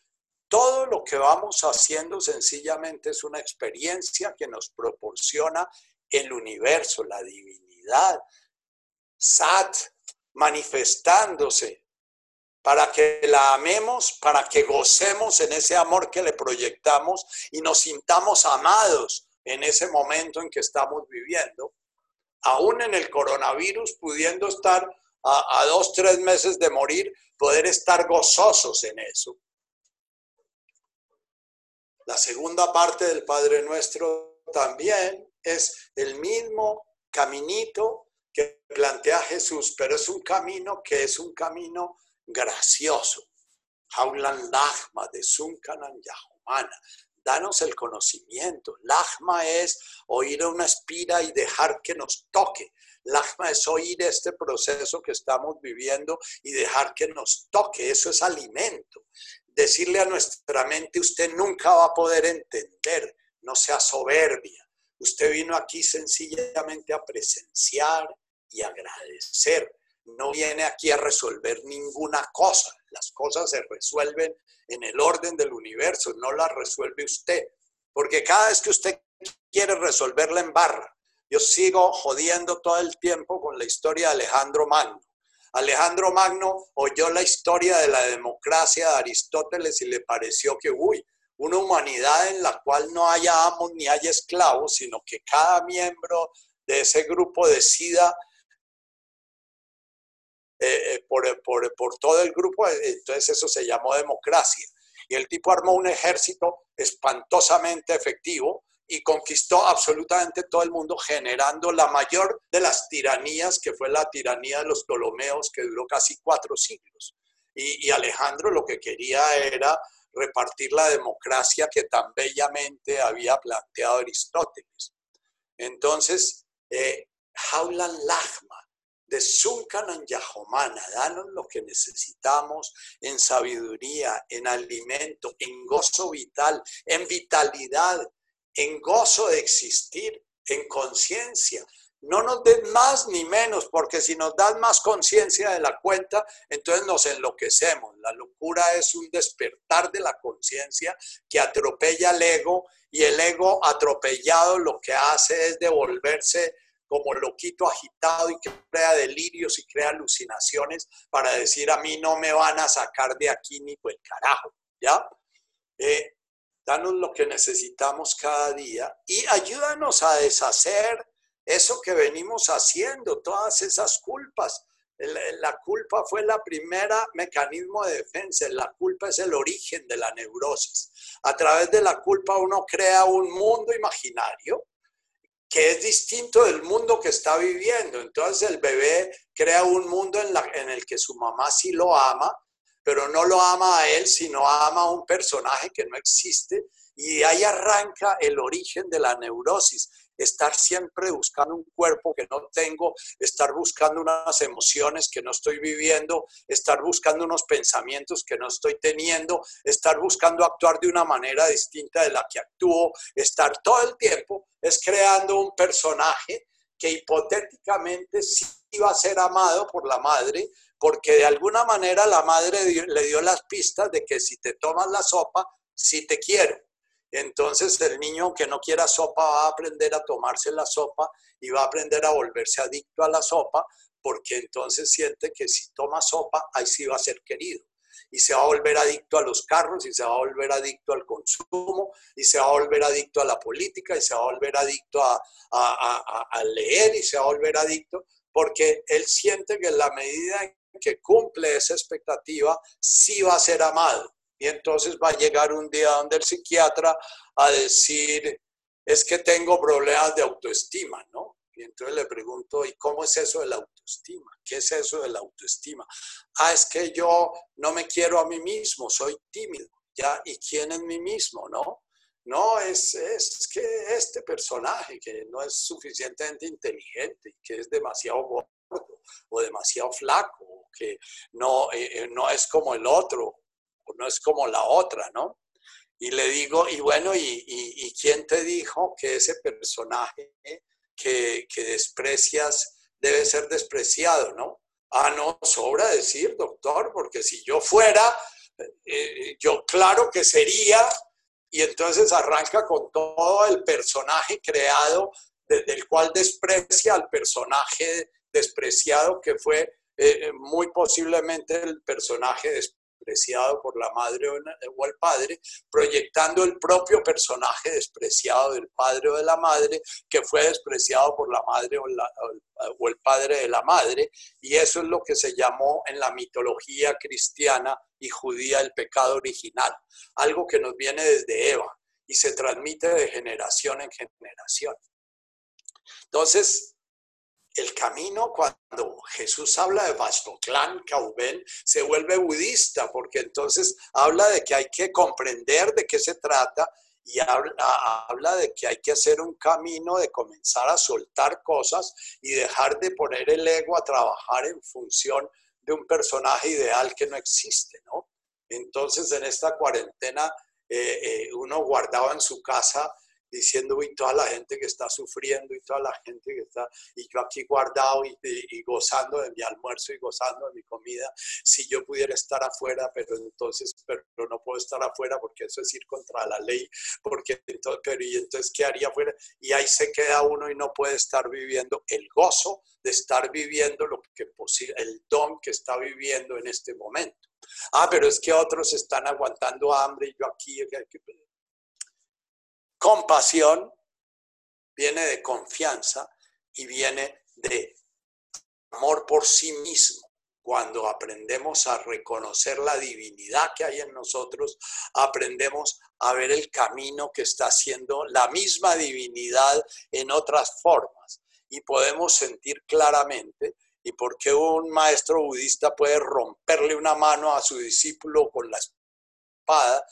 Todo lo que vamos haciendo sencillamente es una experiencia que nos proporciona el universo, la divinidad, Sat, manifestándose para que la amemos, para que gocemos en ese amor que le proyectamos y nos sintamos amados en ese momento en que estamos viviendo, aún en el coronavirus, pudiendo estar a, dos, tres meses de morir, poder estar gozosos en eso. La segunda parte del Padre Nuestro también es el mismo caminito que plantea Jesús, pero es un camino que es un camino gracioso. Jaulan Lachma de Sunkanan Yahumana. Danos el conocimiento. Lachma es oír una espira y dejar que nos toque. Lagma es oír este proceso que estamos viviendo y dejar que nos toque. Eso es alimento. Decirle a nuestra mente, usted nunca va a poder entender, no sea soberbia. Usted vino aquí sencillamente a presenciar y agradecer. No viene aquí a resolver ninguna cosa. Las cosas se resuelven en el orden del universo, no las resuelve usted. Porque cada vez que usted quiere resolverla en barra, yo sigo jodiendo todo el tiempo con la historia de Alejandro Magno. Alejandro Magno oyó la historia de la democracia de Aristóteles y le pareció que, uy, una humanidad en la cual no haya amos ni haya esclavos, sino que cada miembro de ese grupo decida eh, eh, por, por todo el grupo, entonces eso se llamó democracia. Y el tipo armó un ejército espantosamente efectivo y conquistó absolutamente todo el mundo, generando la mayor de las tiranías, que fue la tiranía de los Ptolomeos, que duró casi cuatro siglos. Y, Alejandro lo que quería era repartir la democracia que tan bellamente había planteado Aristóteles. Entonces, eh, Jaulan de Sunkanan Yahomana, danos lo que necesitamos en sabiduría, en alimento, en gozo vital, en vitalidad, en gozo de existir, en conciencia. No nos den más ni menos, porque si nos dan más conciencia de la cuenta, entonces nos enloquecemos. La locura es un despertar de la conciencia que atropella al ego y el ego atropellado lo que hace es devolverse como loquito agitado y que crea delirios y crea alucinaciones para decir a mí no me van a sacar de aquí ni por el carajo, ¿ya? Eh, danos lo que necesitamos cada día y ayúdanos a deshacer eso que venimos haciendo, todas esas culpas. La culpa fue la primera mecanismo de defensa, la culpa es el origen de la neurosis. A través de la culpa uno crea un mundo imaginario que es distinto del mundo que está viviendo. Entonces el bebé crea un mundo en, el que su mamá sí lo ama, pero no lo ama a él, sino ama a un personaje que no existe y ahí arranca el origen de la neurosis. Estar siempre buscando un cuerpo que no tengo, estar buscando unas emociones que no estoy viviendo, estar buscando unos pensamientos que no estoy teniendo, estar buscando actuar de una manera distinta de la que actúo, estar todo el tiempo es creando un personaje que hipotéticamente sí iba a ser amado por la madre, porque de alguna manera la madre le dio las pistas de que si te tomas la sopa, sí te quiero. Entonces el niño que no quiera sopa va a aprender a tomarse la sopa y va a aprender a volverse adicto a la sopa, porque entonces siente que si toma sopa, ahí sí va a ser querido. Y se va a volver adicto a los carros, y se va a volver adicto al consumo, y se va a volver adicto a la política, y se va a volver adicto a, a leer, y se va a volver adicto, porque él siente que en la medida en que cumple esa expectativa, sí va a ser amado. Y entonces va a llegar un día donde el psiquiatra a decir, es que tengo problemas de autoestima, ¿no? Y entonces le pregunto, ¿y cómo es eso de la autoestima? ¿Qué es eso de la autoestima? Ah, es que yo no me quiero a mí mismo, soy tímido, ¿ya? ¿Y quién es mí mismo, no? No, es, es que este personaje que no es suficientemente inteligente que es demasiado gordo o demasiado flaco que no, eh, eh, no es como el otro, no es como la otra, ¿no? Y le digo, y bueno, ¿y, quién te dijo que ese personaje que, desprecias debe ser despreciado, ¿no? Ah, no, sobra decir, doctor, porque si yo fuera, eh, yo claro que sería, y entonces arranca con todo el personaje creado, desde el cual desprecia al personaje despreciado que fue eh, eh, muy posiblemente el personaje despreciado por la madre o el padre, proyectando el propio personaje despreciado del padre o de la madre, que fue despreciado por la madre o, o el padre de la madre, y eso es lo que se llamó en la mitología cristiana y judía el pecado original, algo que nos viene desde Eva y se transmite de generación en generación. Entonces, el camino cuando Jesús habla de Vastoclán, Cauben, se vuelve budista, porque entonces habla de que hay que comprender de qué se trata y habla, de que hay que hacer un camino de comenzar a soltar cosas y dejar de poner el ego a trabajar en función de un personaje ideal que no existe, ¿no? Entonces en esta cuarentena eh, eh, uno guardaba en su casa diciendo, uy, toda la gente que está sufriendo y toda la gente que está, y yo aquí guardado y, gozando de mi almuerzo y gozando de mi comida, si yo pudiera estar afuera, pero entonces, pero no puedo estar afuera porque eso es ir contra la ley, porque entonces, pero y entonces, ¿qué haría afuera? Y ahí se queda uno y no puede estar viviendo el gozo de estar viviendo lo que posible, el don que está viviendo en este momento. Ah, pero es que otros están aguantando hambre y yo aquí, Compasión viene de confianza y viene de amor por sí mismo. cuando aprendemos a reconocer la divinidad que hay en nosotros, aprendemos a ver el camino que está haciendo la misma divinidad en otras formas. Y podemos sentir claramente y por qué un maestro budista puede romperle una mano a su discípulo con la espada,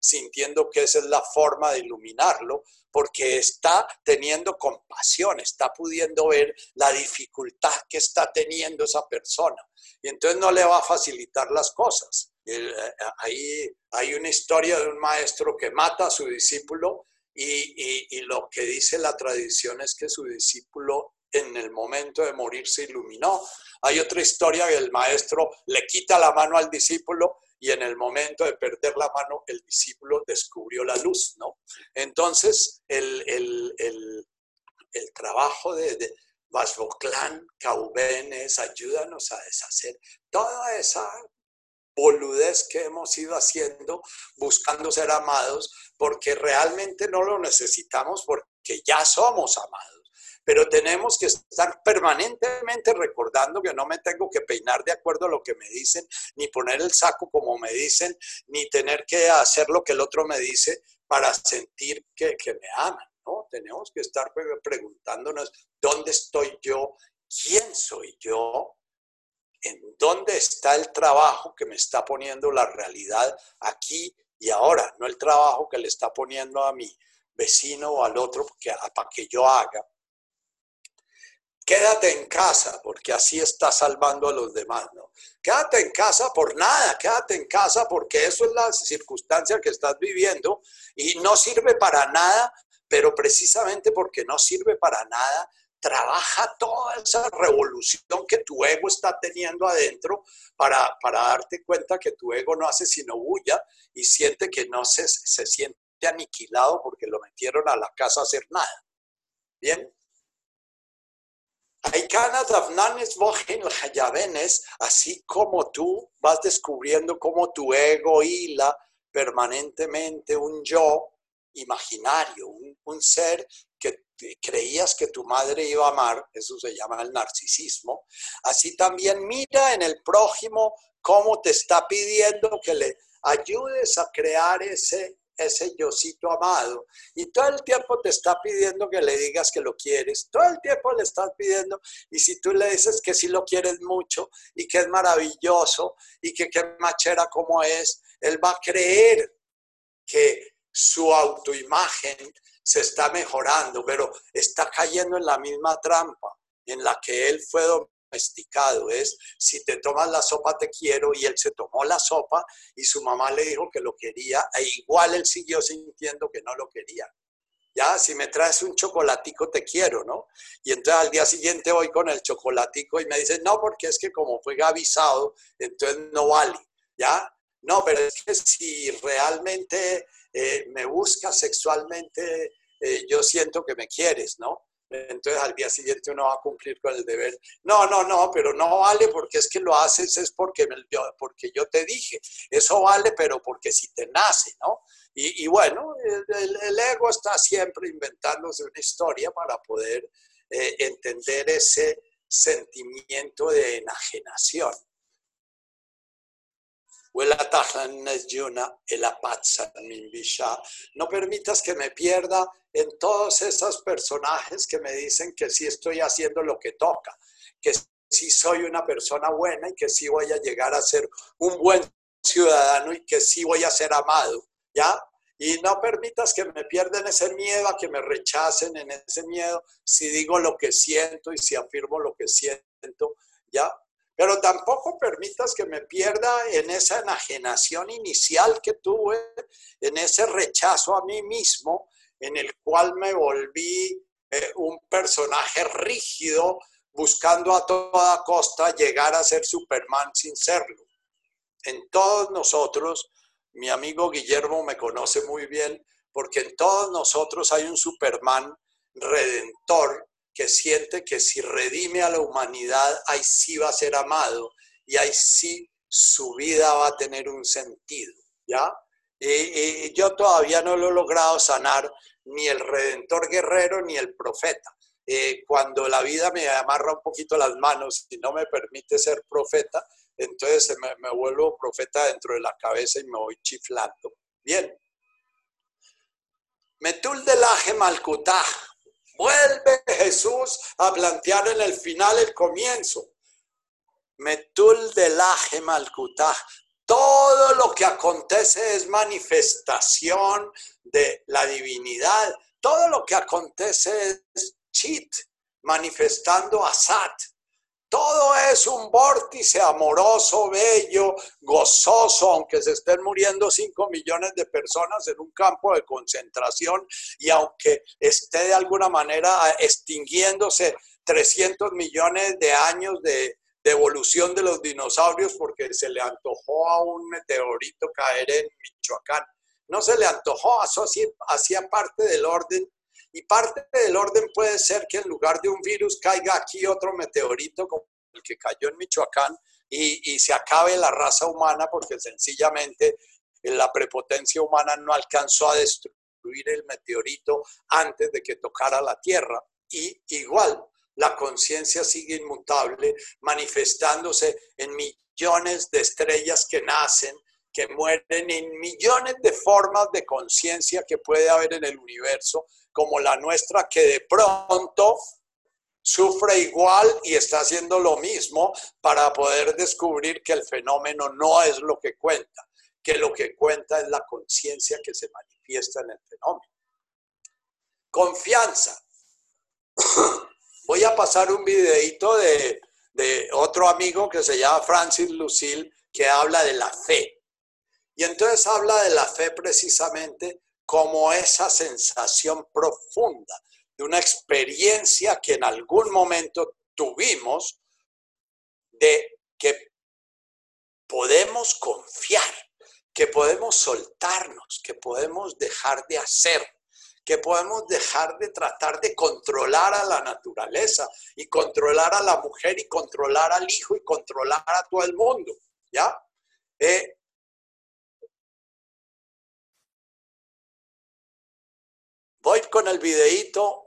sintiendo que esa es la forma de iluminarlo, porque está teniendo compasión, está pudiendo ver la dificultad que está teniendo esa persona. Y entonces no le va a facilitar las cosas. Eh, ahí hay una historia de un maestro que mata a su discípulo y, y lo que dice la tradición es que su discípulo en el momento de morir se iluminó. Hay otra historia que el maestro le quita la mano al discípulo y en el momento de perder la mano el discípulo descubrió la luz, ¿no? Entonces, el, trabajo de, de Vasvoclán, Caubenes, ayúdanos a deshacer toda esa boludez que hemos ido haciendo buscando ser amados, porque realmente no lo necesitamos porque ya somos amados pero tenemos que estar permanentemente recordando que no me tengo que peinar de acuerdo a lo que me dicen, ni poner el saco como me dicen, ni tener que hacer lo que el otro me dice para sentir que, me aman, ¿no? Tenemos que estar preguntándonos, ¿dónde estoy yo? ¿Quién soy yo? ¿En dónde está el trabajo que me está poniendo la realidad aquí y ahora? No el trabajo que le está poniendo a mi vecino o al otro para que yo haga quédate en casa, porque así estás salvando a los demás, ¿no? Quédate en casa por nada, quédate en casa porque eso es la circunstancia que estás viviendo y no sirve para nada, pero precisamente porque no sirve para nada, trabaja toda esa revolución que tu ego está teniendo adentro para, para darte cuenta que tu ego no hace sino bulla y siente que no se, se siente aniquilado porque lo metieron a la casa a hacer nada. Bien, así como tú vas descubriendo cómo tu ego hila permanentemente un yo imaginario, un, ser que creías que tu madre iba a amar, eso se llama el narcisismo, así también mira en el prójimo cómo te está pidiendo que le ayudes a crear ese ese yocito amado. Y todo el tiempo te está pidiendo que le digas que lo quieres. Todo el tiempo le estás pidiendo. Y si tú le dices que sí lo quieres mucho y que es maravilloso y que qué machera como es, él va a creer que su autoimagen se está mejorando, pero está cayendo en la misma trampa en la que él fue domesticado, es si te tomas la sopa te quiero y él se tomó la sopa y su mamá le dijo que lo quería e igual él siguió sintiendo que no lo quería. Ya, si me traes un chocolatico te quiero, ¿no? Y entonces al día siguiente voy con el chocolatico y me dice, no, porque es que como fue avisado, entonces no vale, ¿ya? No, pero es que si realmente eh, me buscas sexualmente, eh, yo siento que me quieres, ¿no? Entonces al día siguiente uno va a cumplir con el deber. No, no, no, pero no vale porque es que lo haces es porque, yo, porque yo te dije. Eso vale, pero porque si te nace, ¿no? Y, bueno, el, ego está siempre inventándose una historia para poder eh, entender ese sentimiento de enajenación. No permitas que me pierda en todos esos personajes que me dicen que sí estoy haciendo lo que toca, que sí soy una persona buena y que sí voy a llegar a ser un buen ciudadano y que sí voy a ser amado, ¿ya? Y no permitas que me pierdan ese miedo a que me rechacen en ese miedo si digo lo que siento y si afirmo lo que siento, ¿ya? Pero tampoco permitas que me pierda en esa enajenación inicial que tuve, en ese rechazo a mí mismo, en el cual me volví eh, un personaje rígido, buscando a toda costa llegar a ser Superman sin serlo. En todos nosotros, mi amigo Guillermo me conoce muy bien, porque en todos nosotros hay un Superman redentor que siente que si redime a la humanidad, ahí sí va a ser amado y ahí sí su vida va a tener un sentido, ¿ya? Y, yo todavía no lo he logrado sanar ni el redentor guerrero ni el profeta, eh, cuando la vida me amarra un poquito las manos y no me permite ser profeta, entonces me, vuelvo profeta dentro de la cabeza y me voy chiflando. Bien. Metul de la Malcutá. Vuelve Jesús a plantear en el final el comienzo. Metul de la Malcutá. Todo lo que acontece es manifestación de la divinidad. Todo lo que acontece es chit, manifestando a Sat. Todo es un vórtice amoroso, bello, gozoso, aunque se estén muriendo 5 millones de personas en un campo de concentración y aunque esté de alguna manera extinguiéndose 300 millones de años de, evolución de los dinosaurios porque se le antojó a un meteorito caer en Michoacán. No se le antojó, eso hacía parte del orden y parte del orden puede ser que en lugar de un virus caiga aquí otro meteorito como el que cayó en Michoacán y, se acabe la raza humana porque sencillamente la prepotencia humana no alcanzó a destruir el meteorito antes de que tocara la Tierra. Y igual, la conciencia sigue inmutable, manifestándose en millones de estrellas que nacen, que mueren, en millones de formas de conciencia que puede haber en el universo, como la nuestra que de pronto sufre igual y está haciendo lo mismo para poder descubrir que el fenómeno no es lo que cuenta, que lo que cuenta es la conciencia que se manifiesta en el fenómeno. Confianza. *coughs* Voy a pasar un videito de, de otro amigo que se llama Francis Lucille que habla de la fe. Y entonces habla de la fe precisamente como esa sensación profunda de una experiencia que en algún momento tuvimos de que podemos confiar, que podemos soltarnos, que podemos dejar de hacer, que podemos dejar de tratar de controlar a la naturaleza y controlar a la mujer y controlar al hijo y controlar a todo el mundo, ¿ya? Eh, Voy con el videíto,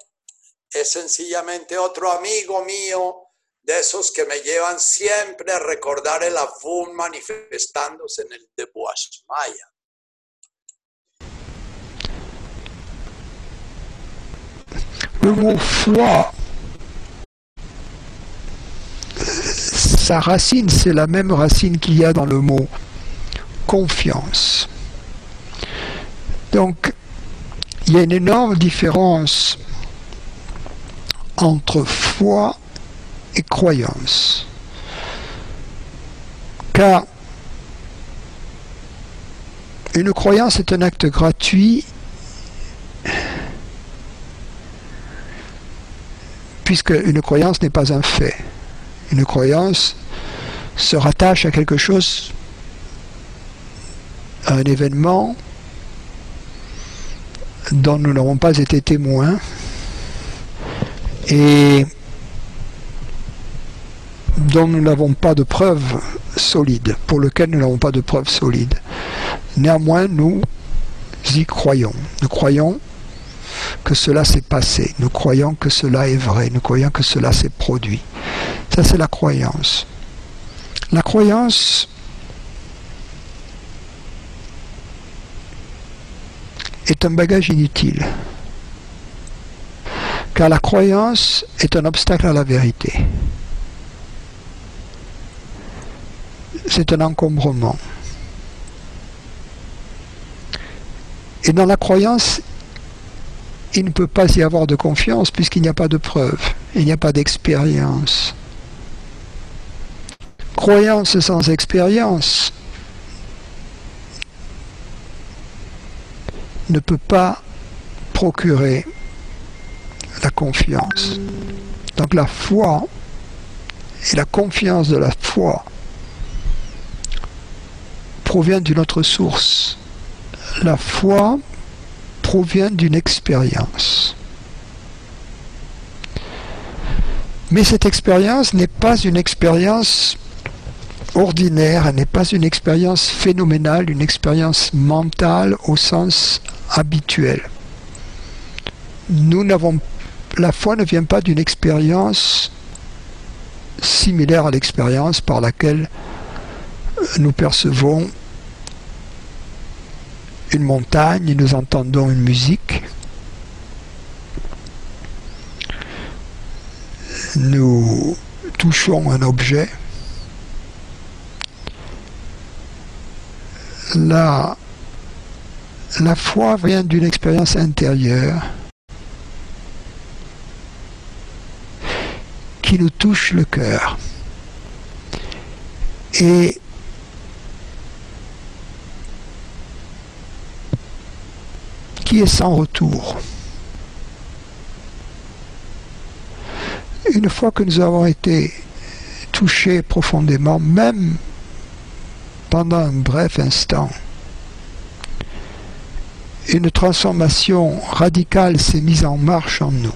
es sencillamente otro amigo mío de esos que me llevan siempre a recordar el Afun manifestándose en el de Maya. Le sa racine, c'est la même racine qu'il y a dans le mot confiance. Donc, il y a une énorme différence entre foi et croyance. Car une croyance est un acte gratuit puisque une croyance n'est pas un fait. Une croyance se rattache à quelque chose, à un événement dont nous n'avons pas été témoins et dont nous n'avons pas de preuves solides, pour lequel nous n'avons pas de preuves solides. Néanmoins, nous y croyons. Nous croyons que cela s'est passé. Nous croyons que cela est vrai. Nous croyons que cela s'est produit. Ça, c'est la croyance. La croyance est un bagage inutile. Car la croyance est un obstacle à la vérité. C'est un encombrement. Et dans la croyance, il ne peut pas y avoir de confiance puisqu'il n'y a pas de preuve, il n'y a pas d'expérience. Croyance sans expérience, ne peut pas procurer la confiance. Donc la foi et la confiance de la foi provient d'une autre source. La foi provient d'une expérience. Mais cette expérience n'est pas une expérience ordinaire, n'est pas une expérience phénoménale, une expérience mentale au sens habituel. La foi ne vient pas d'une expérience similaire à l'expérience par laquelle nous percevons une montagne nous entendons une musique. Nous touchons un objet. La, la foi vient d'une expérience intérieure qui nous touche le cœur. Et qui est sans retour. Une fois que nous avons été touchés profondément, même pendant un bref instant, une transformation radicale s'est mise en marche en nous.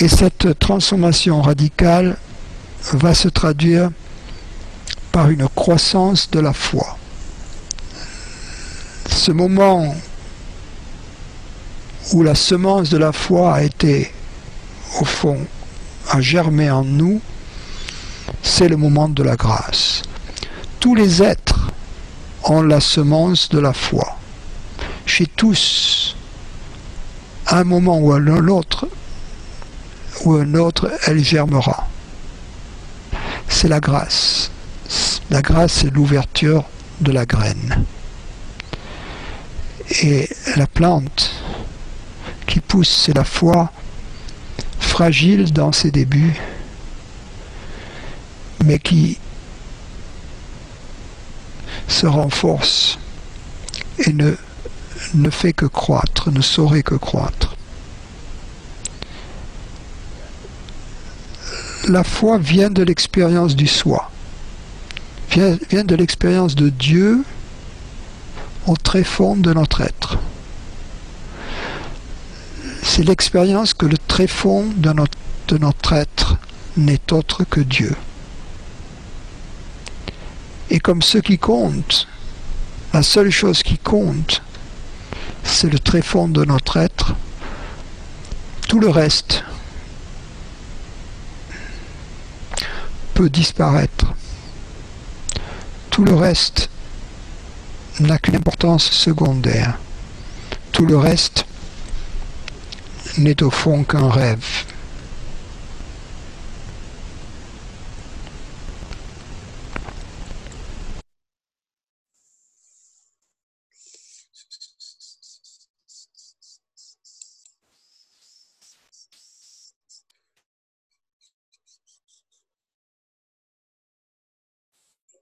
Et cette transformation radicale va se traduire par une croissance de la foi. Ce moment où la semence de la foi a été, au fond, a germé en nous, c'est le moment de la grâce. Tous les êtres ont la semence de la foi. Chez tous, à un moment ou à l'autre, ou un autre, elle germera. C'est la grâce. La grâce, c'est l'ouverture de la graine. Et la plante qui pousse, c'est la foi fragile dans ses débuts, mais qui se renforce et ne, fait que croître, ne saurait que croître. La foi vient de l'expérience du soi, vient, de l'expérience de Dieu au très fond de notre être. C'est l'expérience que le très fond de de notre être n'est autre que Dieu. Et comme ce qui compte, la seule chose qui compte, c'est le très fond de notre être, tout le reste peut disparaître. Tout le reste n'a qu'une importance secondaire. Tout le reste n'est au fond qu'un rêve.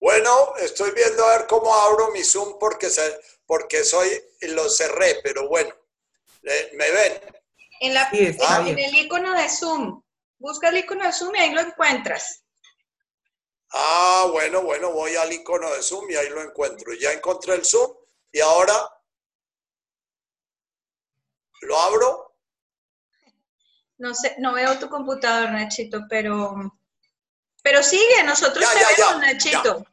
Bueno, estoy viendo a ver cómo abro mi Zoom porque, se, porque soy, lo cerré, pero bueno, eh, ¿me ven? En, la, Sí, está en, el icono de Zoom. Busca el icono de Zoom y ahí lo encuentras. Ah, bueno, bueno, voy al icono de Zoom y ahí lo encuentro. Ya encontré el Zoom y ahora lo abro. No sé, no veo tu computador, Nachito, pero, pero sigue, nosotros Ya, ya, ya, Nachito.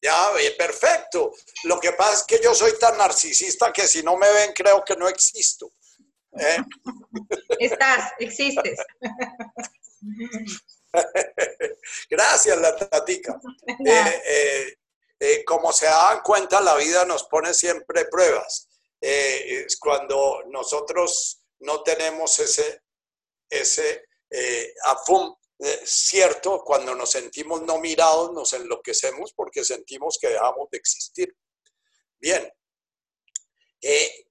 Ya, eh, perfecto. Lo que pasa es que yo soy tan narcisista que si no me ven creo que no existo. ¿eh? *laughs* Estás, existes. *laughs* Gracias, la tatica. *laughs* Eh, como se dan cuenta, la vida nos pone siempre pruebas. Es cuando nosotros no tenemos ese, ese afum eh, cierto, cuando nos sentimos no mirados, nos enloquecemos porque sentimos que dejamos de existir. Bien. Eh,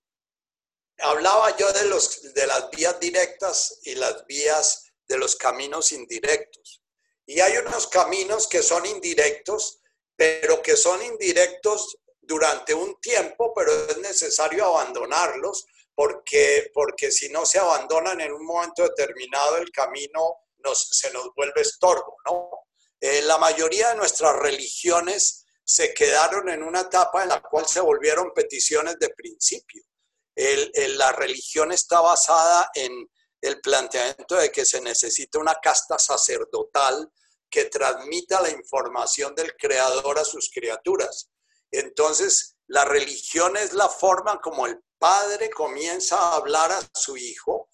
hablaba yo de, los, de las vías directas y las vías de los caminos indirectos. Y hay unos caminos que son indirectos, pero que son indirectos durante un tiempo, pero es necesario abandonarlos porque, porque si no se abandonan en un momento determinado el camino nos, se nos vuelve estorbo, ¿no? Eh, la mayoría de nuestras religiones se quedaron en una etapa en la cual se volvieron peticiones de principio. la religión está basada en el planteamiento de que se necesita una casta sacerdotal que transmita la información del creador a sus criaturas. Entonces, la religión es la forma como el padre comienza a hablar a su hijo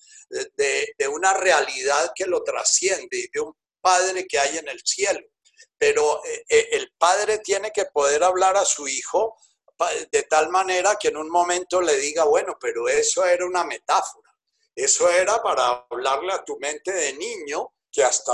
de, una realidad que lo trasciende y de un padre que hay en el cielo. Pero eh, eh, el padre tiene que poder hablar a su hijo de tal manera que en un momento le diga, bueno, pero eso era una metáfora. Eso era para hablarle a tu mente de niño que hasta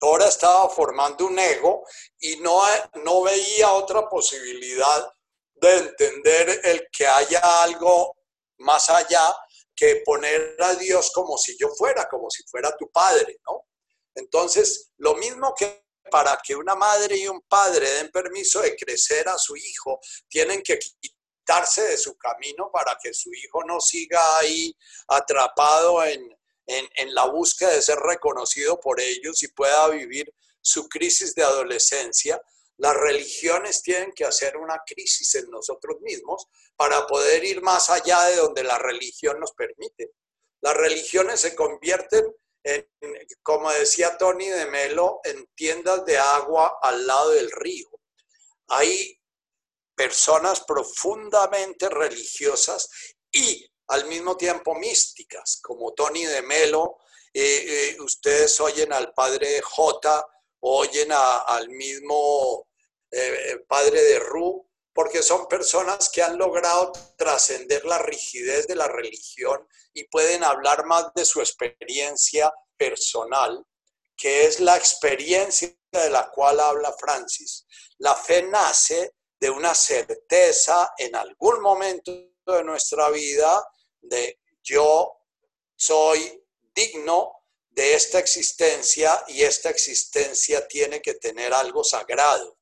ahora estaba formando un ego y no, no veía otra posibilidad de entender el que haya algo más allá que poner a Dios como si yo fuera, como si fuera tu padre, ¿no? Entonces, lo mismo que para que una madre y un padre den permiso de crecer a su hijo, tienen que quitarse de su camino para que su hijo no siga ahí atrapado en, en, la búsqueda de ser reconocido por ellos y pueda vivir su crisis de adolescencia, las religiones tienen que hacer una crisis en nosotros mismos para poder ir más allá de donde la religión nos permite. Las religiones se convierten en, como decía Tony de Melo, en tiendas de agua al lado del río. Hay personas profundamente religiosas y al mismo tiempo místicas, como Tony de Melo, eh, eh, ustedes oyen al padre J, oyen al mismo eh, padre de Ru, porque son personas que han logrado trascender la rigidez de la religión y pueden hablar más de su experiencia personal, que es la experiencia de la cual habla Francis. La fe nace de una certeza en algún momento de nuestra vida de yo soy digno de esta existencia y esta existencia tiene que tener algo sagrado.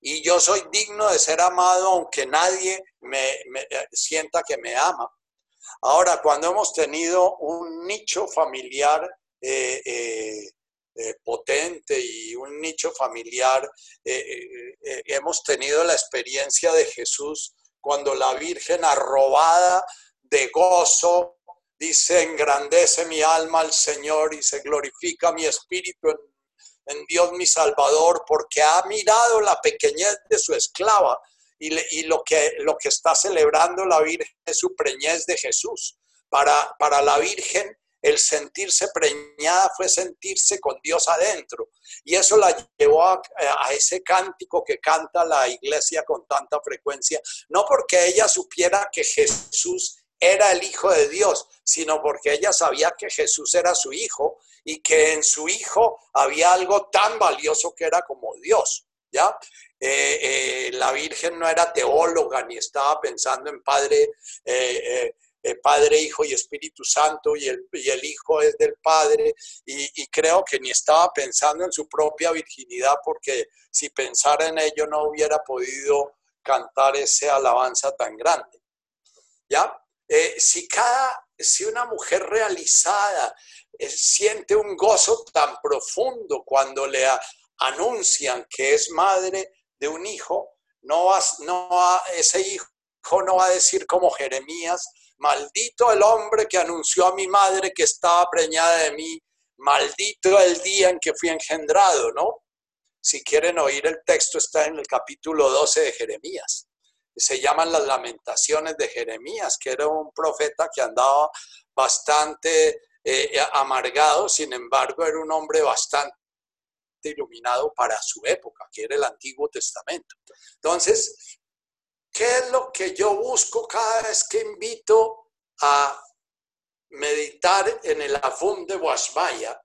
Y yo soy digno de ser amado aunque nadie me, eh, sienta que me ama. Ahora, cuando hemos tenido un nicho familiar eh, eh, potente y un nicho familiar, hemos tenido la experiencia de Jesús cuando la Virgen arrobada de gozo, dice, engrandece mi alma al Señor y se glorifica mi espíritu Dios mi Salvador, porque ha mirado la pequeñez de su esclava y, lo, que, lo que está celebrando la Virgen es su preñez de Jesús. Para, para la Virgen el sentirse preñada fue sentirse con Dios adentro. Y eso la llevó a, ese cántico que canta la iglesia con tanta frecuencia, no porque ella supiera que Jesús era el Hijo de Dios, sino porque ella sabía que Jesús era su Hijo y que en su Hijo había algo tan valioso que era como Dios. ¿Ya? Eh, eh, la Virgen no era teóloga ni estaba pensando en Padre, eh, Padre, Hijo y Espíritu Santo y el, Hijo es del Padre y, creo que ni estaba pensando en su propia virginidad porque si pensara en ello no hubiera podido cantar ese alabanza tan grande. ¿Ya? Si, cada, si una mujer realizada eh, siente un gozo tan profundo cuando le anuncian que es madre de un hijo, no, no ese hijo no va a decir como Jeremías, maldito el hombre que anunció a mi madre que estaba preñada de mí, maldito el día en que fui engendrado, ¿no? Si quieren oír el texto está en el capítulo 12 de Jeremías se llaman las lamentaciones de Jeremías, que era un profeta que andaba bastante eh, amargado, sin embargo era un hombre bastante iluminado para su época, que era el Antiguo Testamento. Entonces, ¿qué es lo que yo busco cada vez que invito a meditar en el Afum de Washmaya?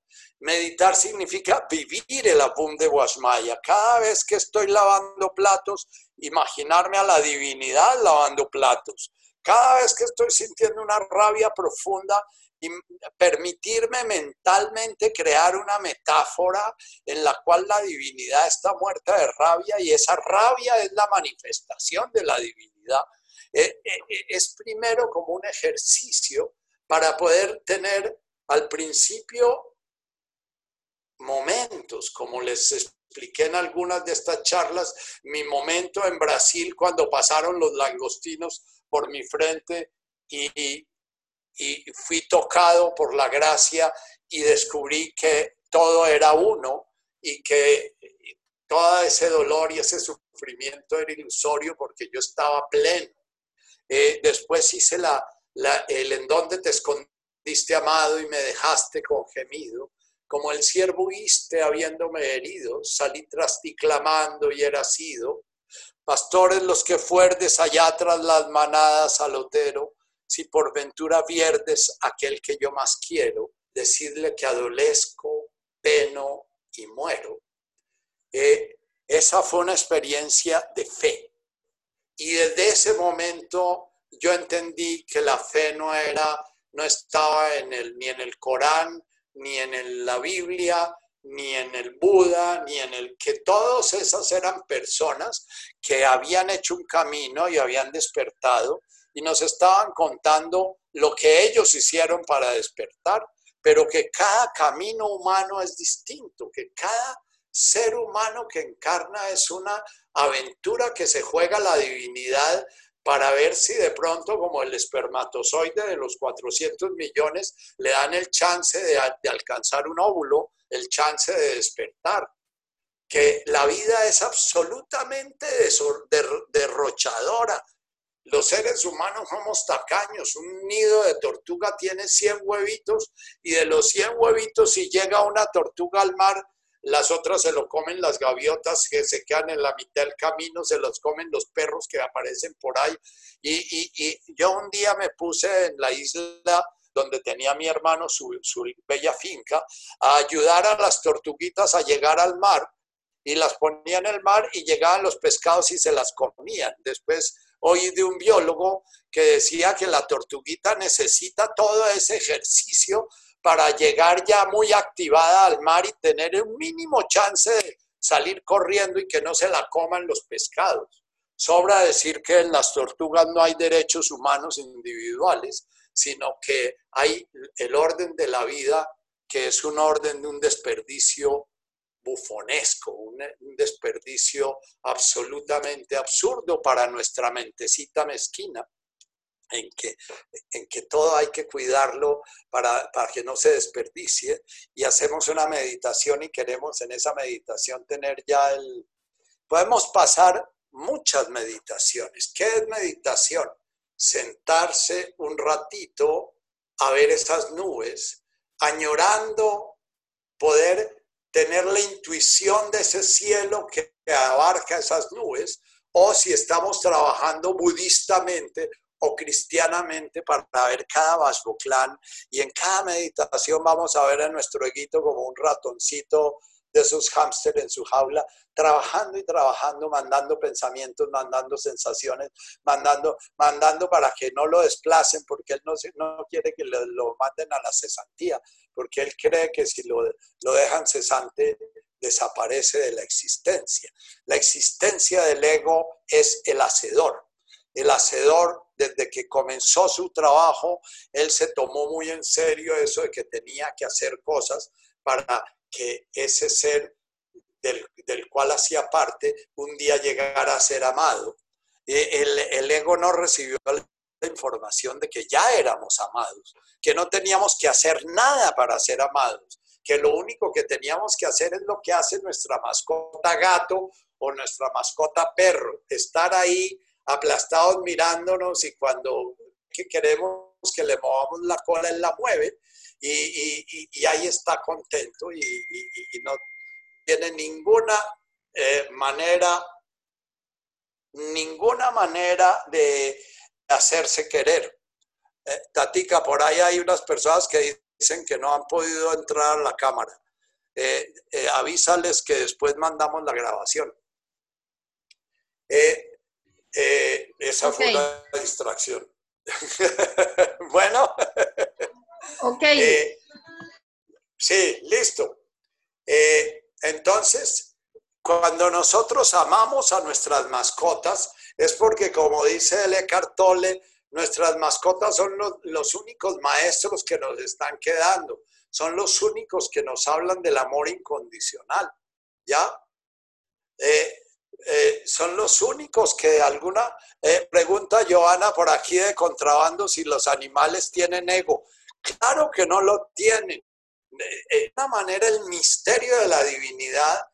Meditar significa vivir el Afum de Washmaya. Cada vez que estoy lavando platos, imaginarme a la divinidad lavando platos. Cada vez que estoy sintiendo una rabia profunda, y permitirme mentalmente crear una metáfora en la cual la divinidad está muerta de rabia y esa rabia es la manifestación de la divinidad. eh, eh, es primero como un ejercicio para poder tener al principio momentos, como les expliqué en algunas de estas charlas, mi momento en Brasil cuando pasaron los langostinos por mi frente y, y fui tocado por la gracia y descubrí que todo era uno y que todo ese dolor y ese sufrimiento era ilusorio porque yo estaba pleno. Eh, después hice la, el en donde te escondiste amado y me dejaste con gemido. Como el siervo huiste habiéndome herido, salí tras ti clamando y era sido. Pastores los que fuerdes allá tras las manadas al otero, si por ventura vierdes aquel que yo más quiero, decirle que adolezco, peno y muero. Eh, esa fue una experiencia de fe. Y desde ese momento yo entendí que la fe no era, no estaba en el, ni en el Corán, ni en la Biblia, ni en el Buda, ni en el que todos esas eran personas que habían hecho un camino y habían despertado y nos estaban contando lo que ellos hicieron para despertar, pero que cada camino humano es distinto, que cada ser humano que encarna es una aventura que se juega la divinidad para ver si de pronto, como el espermatozoide de los 400 millones, le dan el chance de, alcanzar un óvulo, el chance de despertar. Que la vida es absolutamente derrochadora. Los seres humanos somos tacaños. Un nido de tortuga tiene 100 huevitos y de los 100 huevitos, si llega una tortuga al mar, las otras se lo comen las gaviotas que se quedan en la mitad del camino, se los comen los perros que aparecen por ahí. Y, yo un día me puse en la isla donde tenía mi hermano su, bella finca, a ayudar a las tortuguitas a llegar al mar y las ponía en el mar y llegaban los pescados y se las comían. Después oí de un biólogo que decía que la tortuguita necesita todo ese ejercicio para llegar ya muy activada al mar y tener un mínimo chance de salir corriendo y que no se la coman los pescados. Sobra decir que en las tortugas no hay derechos humanos individuales, sino que hay el orden de la vida que es un orden de un desperdicio bufonesco, un, desperdicio absolutamente absurdo para nuestra mentecita mezquina en que, en que todo hay que cuidarlo para, para, que no se desperdicie y hacemos una meditación y queremos en esa meditación tener ya el... Podemos pasar muchas meditaciones. ¿Qué es meditación? Sentarse un ratito a ver esas nubes, añorando poder tener la intuición de ese cielo que abarca esas nubes, o si estamos trabajando budistamente o cristianamente para ver cada Vajroclan y en cada meditación vamos a ver a nuestro eguito como un ratoncito de esos hámster en su jaula, trabajando y trabajando, mandando pensamientos, mandando sensaciones, mandando, mandando para que no lo desplacen, porque él no, no quiere que lo, lo manden a la cesantía, porque él cree que si lo, lo dejan cesante, desaparece de la existencia. La existencia del ego es el hacedor. El hacedor desde que comenzó su trabajo, él se tomó muy en serio eso de que tenía que hacer cosas para que ese ser del, cual hacía parte un día llegara a ser amado. Eh, el, el ego no recibió la información de que ya éramos amados, que no teníamos que hacer nada para ser amados, que lo único que teníamos que hacer es lo que hace nuestra mascota gato o nuestra mascota perro, estar ahí aplastados mirándonos y cuando que queremos que le movamos la cola, él la mueve y, ahí está contento y, no tiene ninguna eh, manera, ninguna manera de hacerse querer. Eh, Tatica, por ahí hay unas personas que dicen que no han podido entrar a la cámara. Eh, avísales que después mandamos la grabación. Eh, esa fue una distracción. *laughs* bueno. ok. *laughs* Eh, sí, listo. Eh, entonces, cuando nosotros amamos a nuestras mascotas, es porque, como dice el Eckhart Tolle, nuestras mascotas son los, los únicos maestros que nos están quedando, son los únicos que nos hablan del amor incondicional, ¿ya? Eh, eh, son los únicos que alguna eh, pregunta Joana por aquí de contrabando si los animales tienen ego. Claro que no lo tienen. De una manera el misterio de la divinidad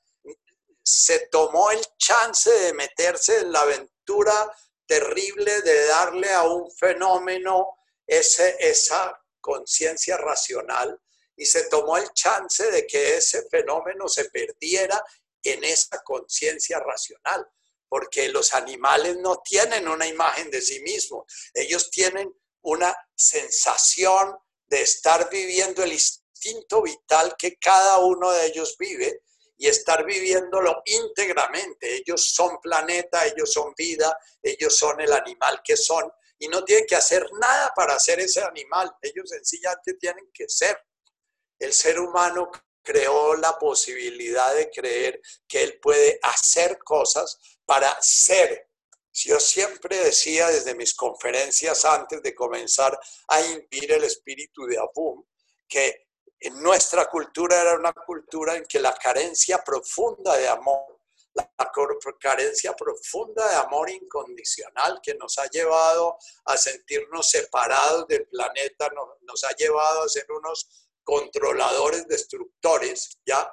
se tomó el chance de meterse en la aventura terrible de darle a un fenómeno ese, esa conciencia racional y se tomó el chance de que ese fenómeno se perdiera en esa conciencia racional, porque los animales no tienen una imagen de sí mismos, ellos tienen una sensación de estar viviendo el instinto vital que cada uno de ellos vive y estar viviéndolo íntegramente. Ellos son planeta, ellos son vida, ellos son el animal que son y no tienen que hacer nada para ser ese animal, ellos sencillamente tienen que ser. El ser humano creó la posibilidad de creer que él puede hacer cosas para ser. Yo siempre decía desde mis conferencias antes de comenzar a impidir el espíritu de Abum, que en nuestra cultura era una cultura en que la carencia profunda de amor, la carencia profunda de amor incondicional que nos ha llevado a sentirnos separados del planeta, nos, ha llevado a ser unos controladores, destructores, ¿ya?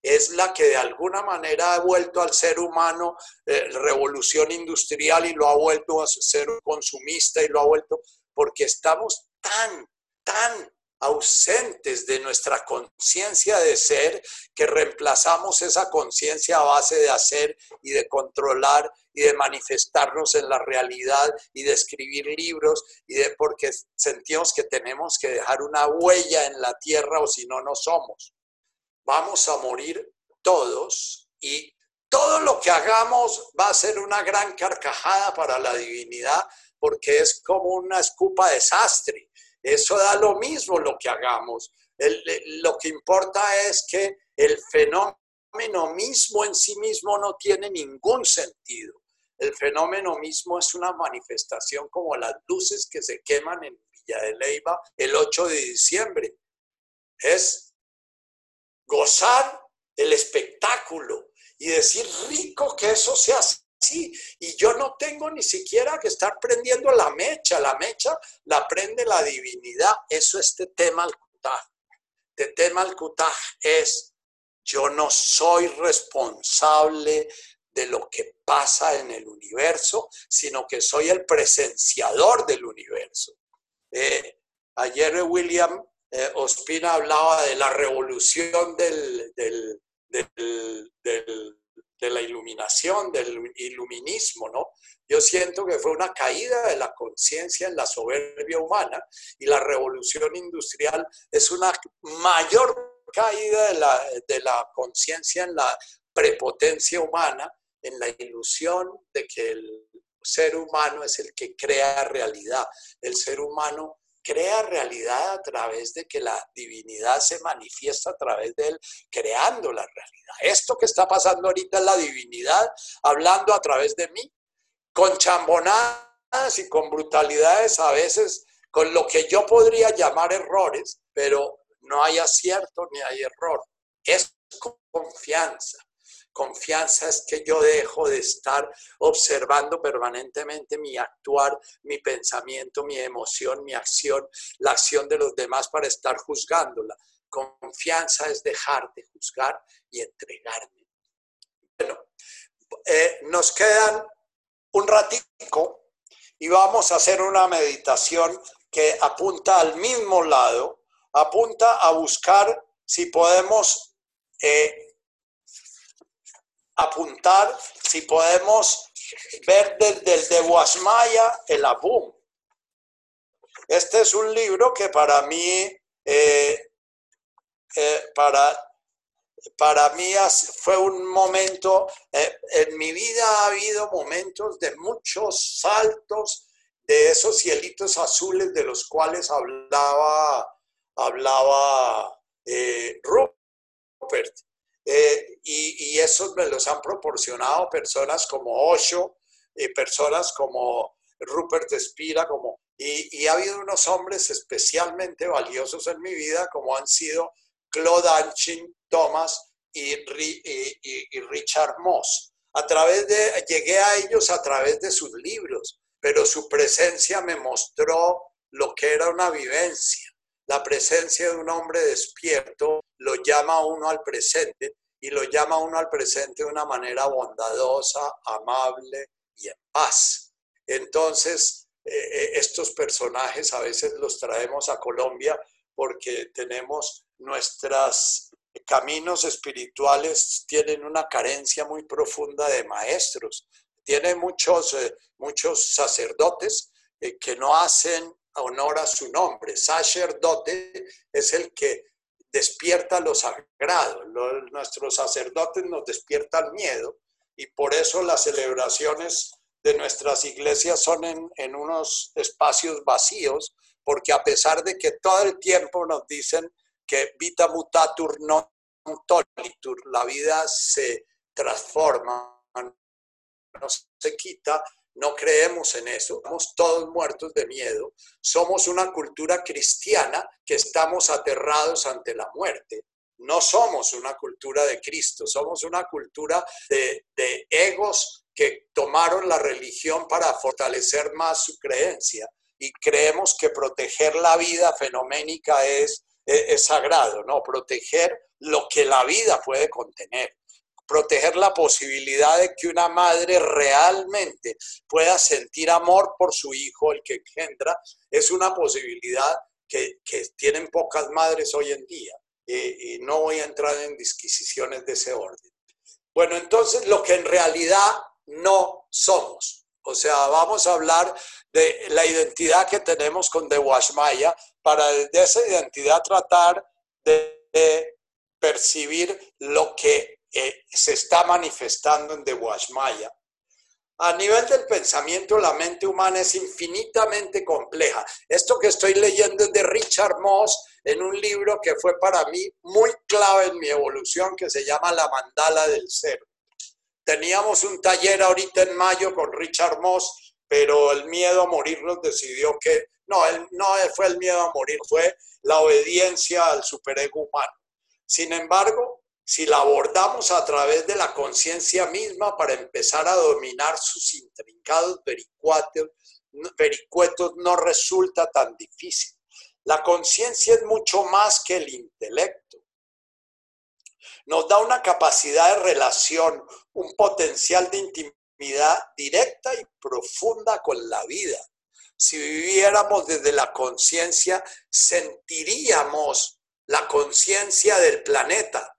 Es la que de alguna manera ha vuelto al ser humano eh, revolución industrial y lo ha vuelto a ser consumista y lo ha vuelto porque estamos tan, tan ausentes de nuestra conciencia de ser, que reemplazamos esa conciencia a base de hacer y de controlar y de manifestarnos en la realidad y de escribir libros y de porque sentimos que tenemos que dejar una huella en la tierra o si no, no somos. Vamos a morir todos y todo lo que hagamos va a ser una gran carcajada para la divinidad porque es como una escupa desastre eso da lo mismo lo que hagamos. lo que importa es que el fenómeno mismo en sí mismo no tiene ningún sentido. El fenómeno mismo es una manifestación como las luces que se queman en Villa de Leyva el 8 de diciembre. Es gozar el espectáculo y decir rico que eso sea Sí, y yo no tengo ni siquiera que estar prendiendo la mecha, la mecha la prende la divinidad, eso es tema al De tema al es, yo no soy responsable de lo que pasa en el universo, sino que soy el presenciador del universo. Eh, ayer William eh, Ospina hablaba de la revolución del, de la iluminación, del iluminismo, ¿no? Yo siento que fue una caída de la conciencia en la soberbia humana y la revolución industrial es una mayor caída de la conciencia en la prepotencia humana, en la ilusión de que el ser humano es el que crea realidad. El ser humano crea realidad a través de que la divinidad se manifiesta a través de él, creando la realidad. Esto que está pasando ahorita es la divinidad hablando a través de mí, con chambonadas y con brutalidades a veces, con lo que yo podría llamar errores, pero no hay acierto ni hay error. Es confianza. Confianza es que yo dejo de estar observando permanentemente mi actuar, mi pensamiento, mi emoción, mi acción, la acción de los demás para estar juzgándola. Confianza es dejar de juzgar y entregarme. Bueno, eh, nos quedan un ratico y vamos a hacer una meditación que apunta al mismo lado, apunta a buscar si podemos eh, apuntar si podemos ver desde el de Guasmaya el Abum. Este es un libro que para mí, eh, eh, para, para mí fue un momento, eh, en mi vida ha habido momentos de muchos saltos de esos cielitos azules de los cuales hablaba, hablaba Rupert Eh, y, y, esos me los han proporcionado personas como Osho, y personas como Rupert Spira, como, y, y, ha habido unos hombres especialmente valiosos en mi vida, como han sido Claude Anchin, Thomas y, y, Richard Moss. A través de, llegué a ellos a través de sus libros, pero su presencia me mostró lo que era una vivencia. La presencia de un hombre despierto lo llama a uno al presente y lo llama uno al presente de una manera bondadosa, amable y en paz. Entonces, eh, eh, estos personajes a veces los traemos a Colombia porque tenemos nuestros caminos espirituales tienen una carencia muy profunda de maestros. Tiene muchos, eh, muchos sacerdotes que no hacen honor a su nombre. Sacerdote es el que despierta lo sagrado. nuestros sacerdotes nos despiertan miedo y por eso las celebraciones de nuestras iglesias son en, en unos espacios vacíos, porque a pesar de que todo el tiempo nos dicen que vita mutatur non tolitur, la vida se transforma, no se quita, no creemos en eso, estamos todos muertos de miedo. Somos una cultura cristiana que estamos aterrados ante la muerte. No somos una cultura de Cristo, somos una cultura de, egos que tomaron la religión para fortalecer más su creencia y creemos que proteger la vida fenoménica es, es sagrado, ¿no? Proteger lo que la vida puede contener proteger la posibilidad de que una madre realmente pueda sentir amor por su hijo, el que engendra, es una posibilidad que, tienen pocas madres hoy en día. y no voy a entrar en disquisiciones de ese orden. Bueno, entonces lo que en realidad no somos. O sea, vamos a hablar de la identidad que tenemos con De Washmaya para desde esa identidad tratar de percibir lo que eh, se está manifestando en De Washmaya. A nivel del pensamiento, la mente humana es infinitamente compleja. Esto que estoy leyendo es de Richard Moss en un libro que fue para mí muy clave en mi evolución, que se llama La mandala del ser. Teníamos un taller ahorita en mayo con Richard Moss, pero el miedo a morir nos decidió que, no, no fue el miedo a morir, fue la obediencia al superego humano. Sin embargo, si la abordamos a través de la conciencia misma para empezar a dominar sus intrincados vericuetos, no resulta tan difícil. La conciencia es mucho más que el intelecto. Nos da una capacidad de relación, un potencial de intimidad directa y profunda con la vida. Si viviéramos desde la conciencia, sentiríamos la conciencia del planeta,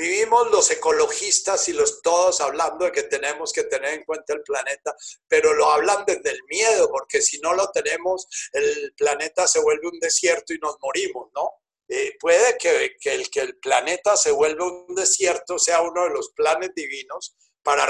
Vivimos los ecologistas y los todos hablando de que tenemos que tener en cuenta el planeta, pero lo hablan desde el miedo, porque si no lo tenemos, el planeta se vuelve un desierto y nos morimos, ¿no? Eh, puede que, que, el, que el planeta se vuelva un desierto sea uno de los planes divinos para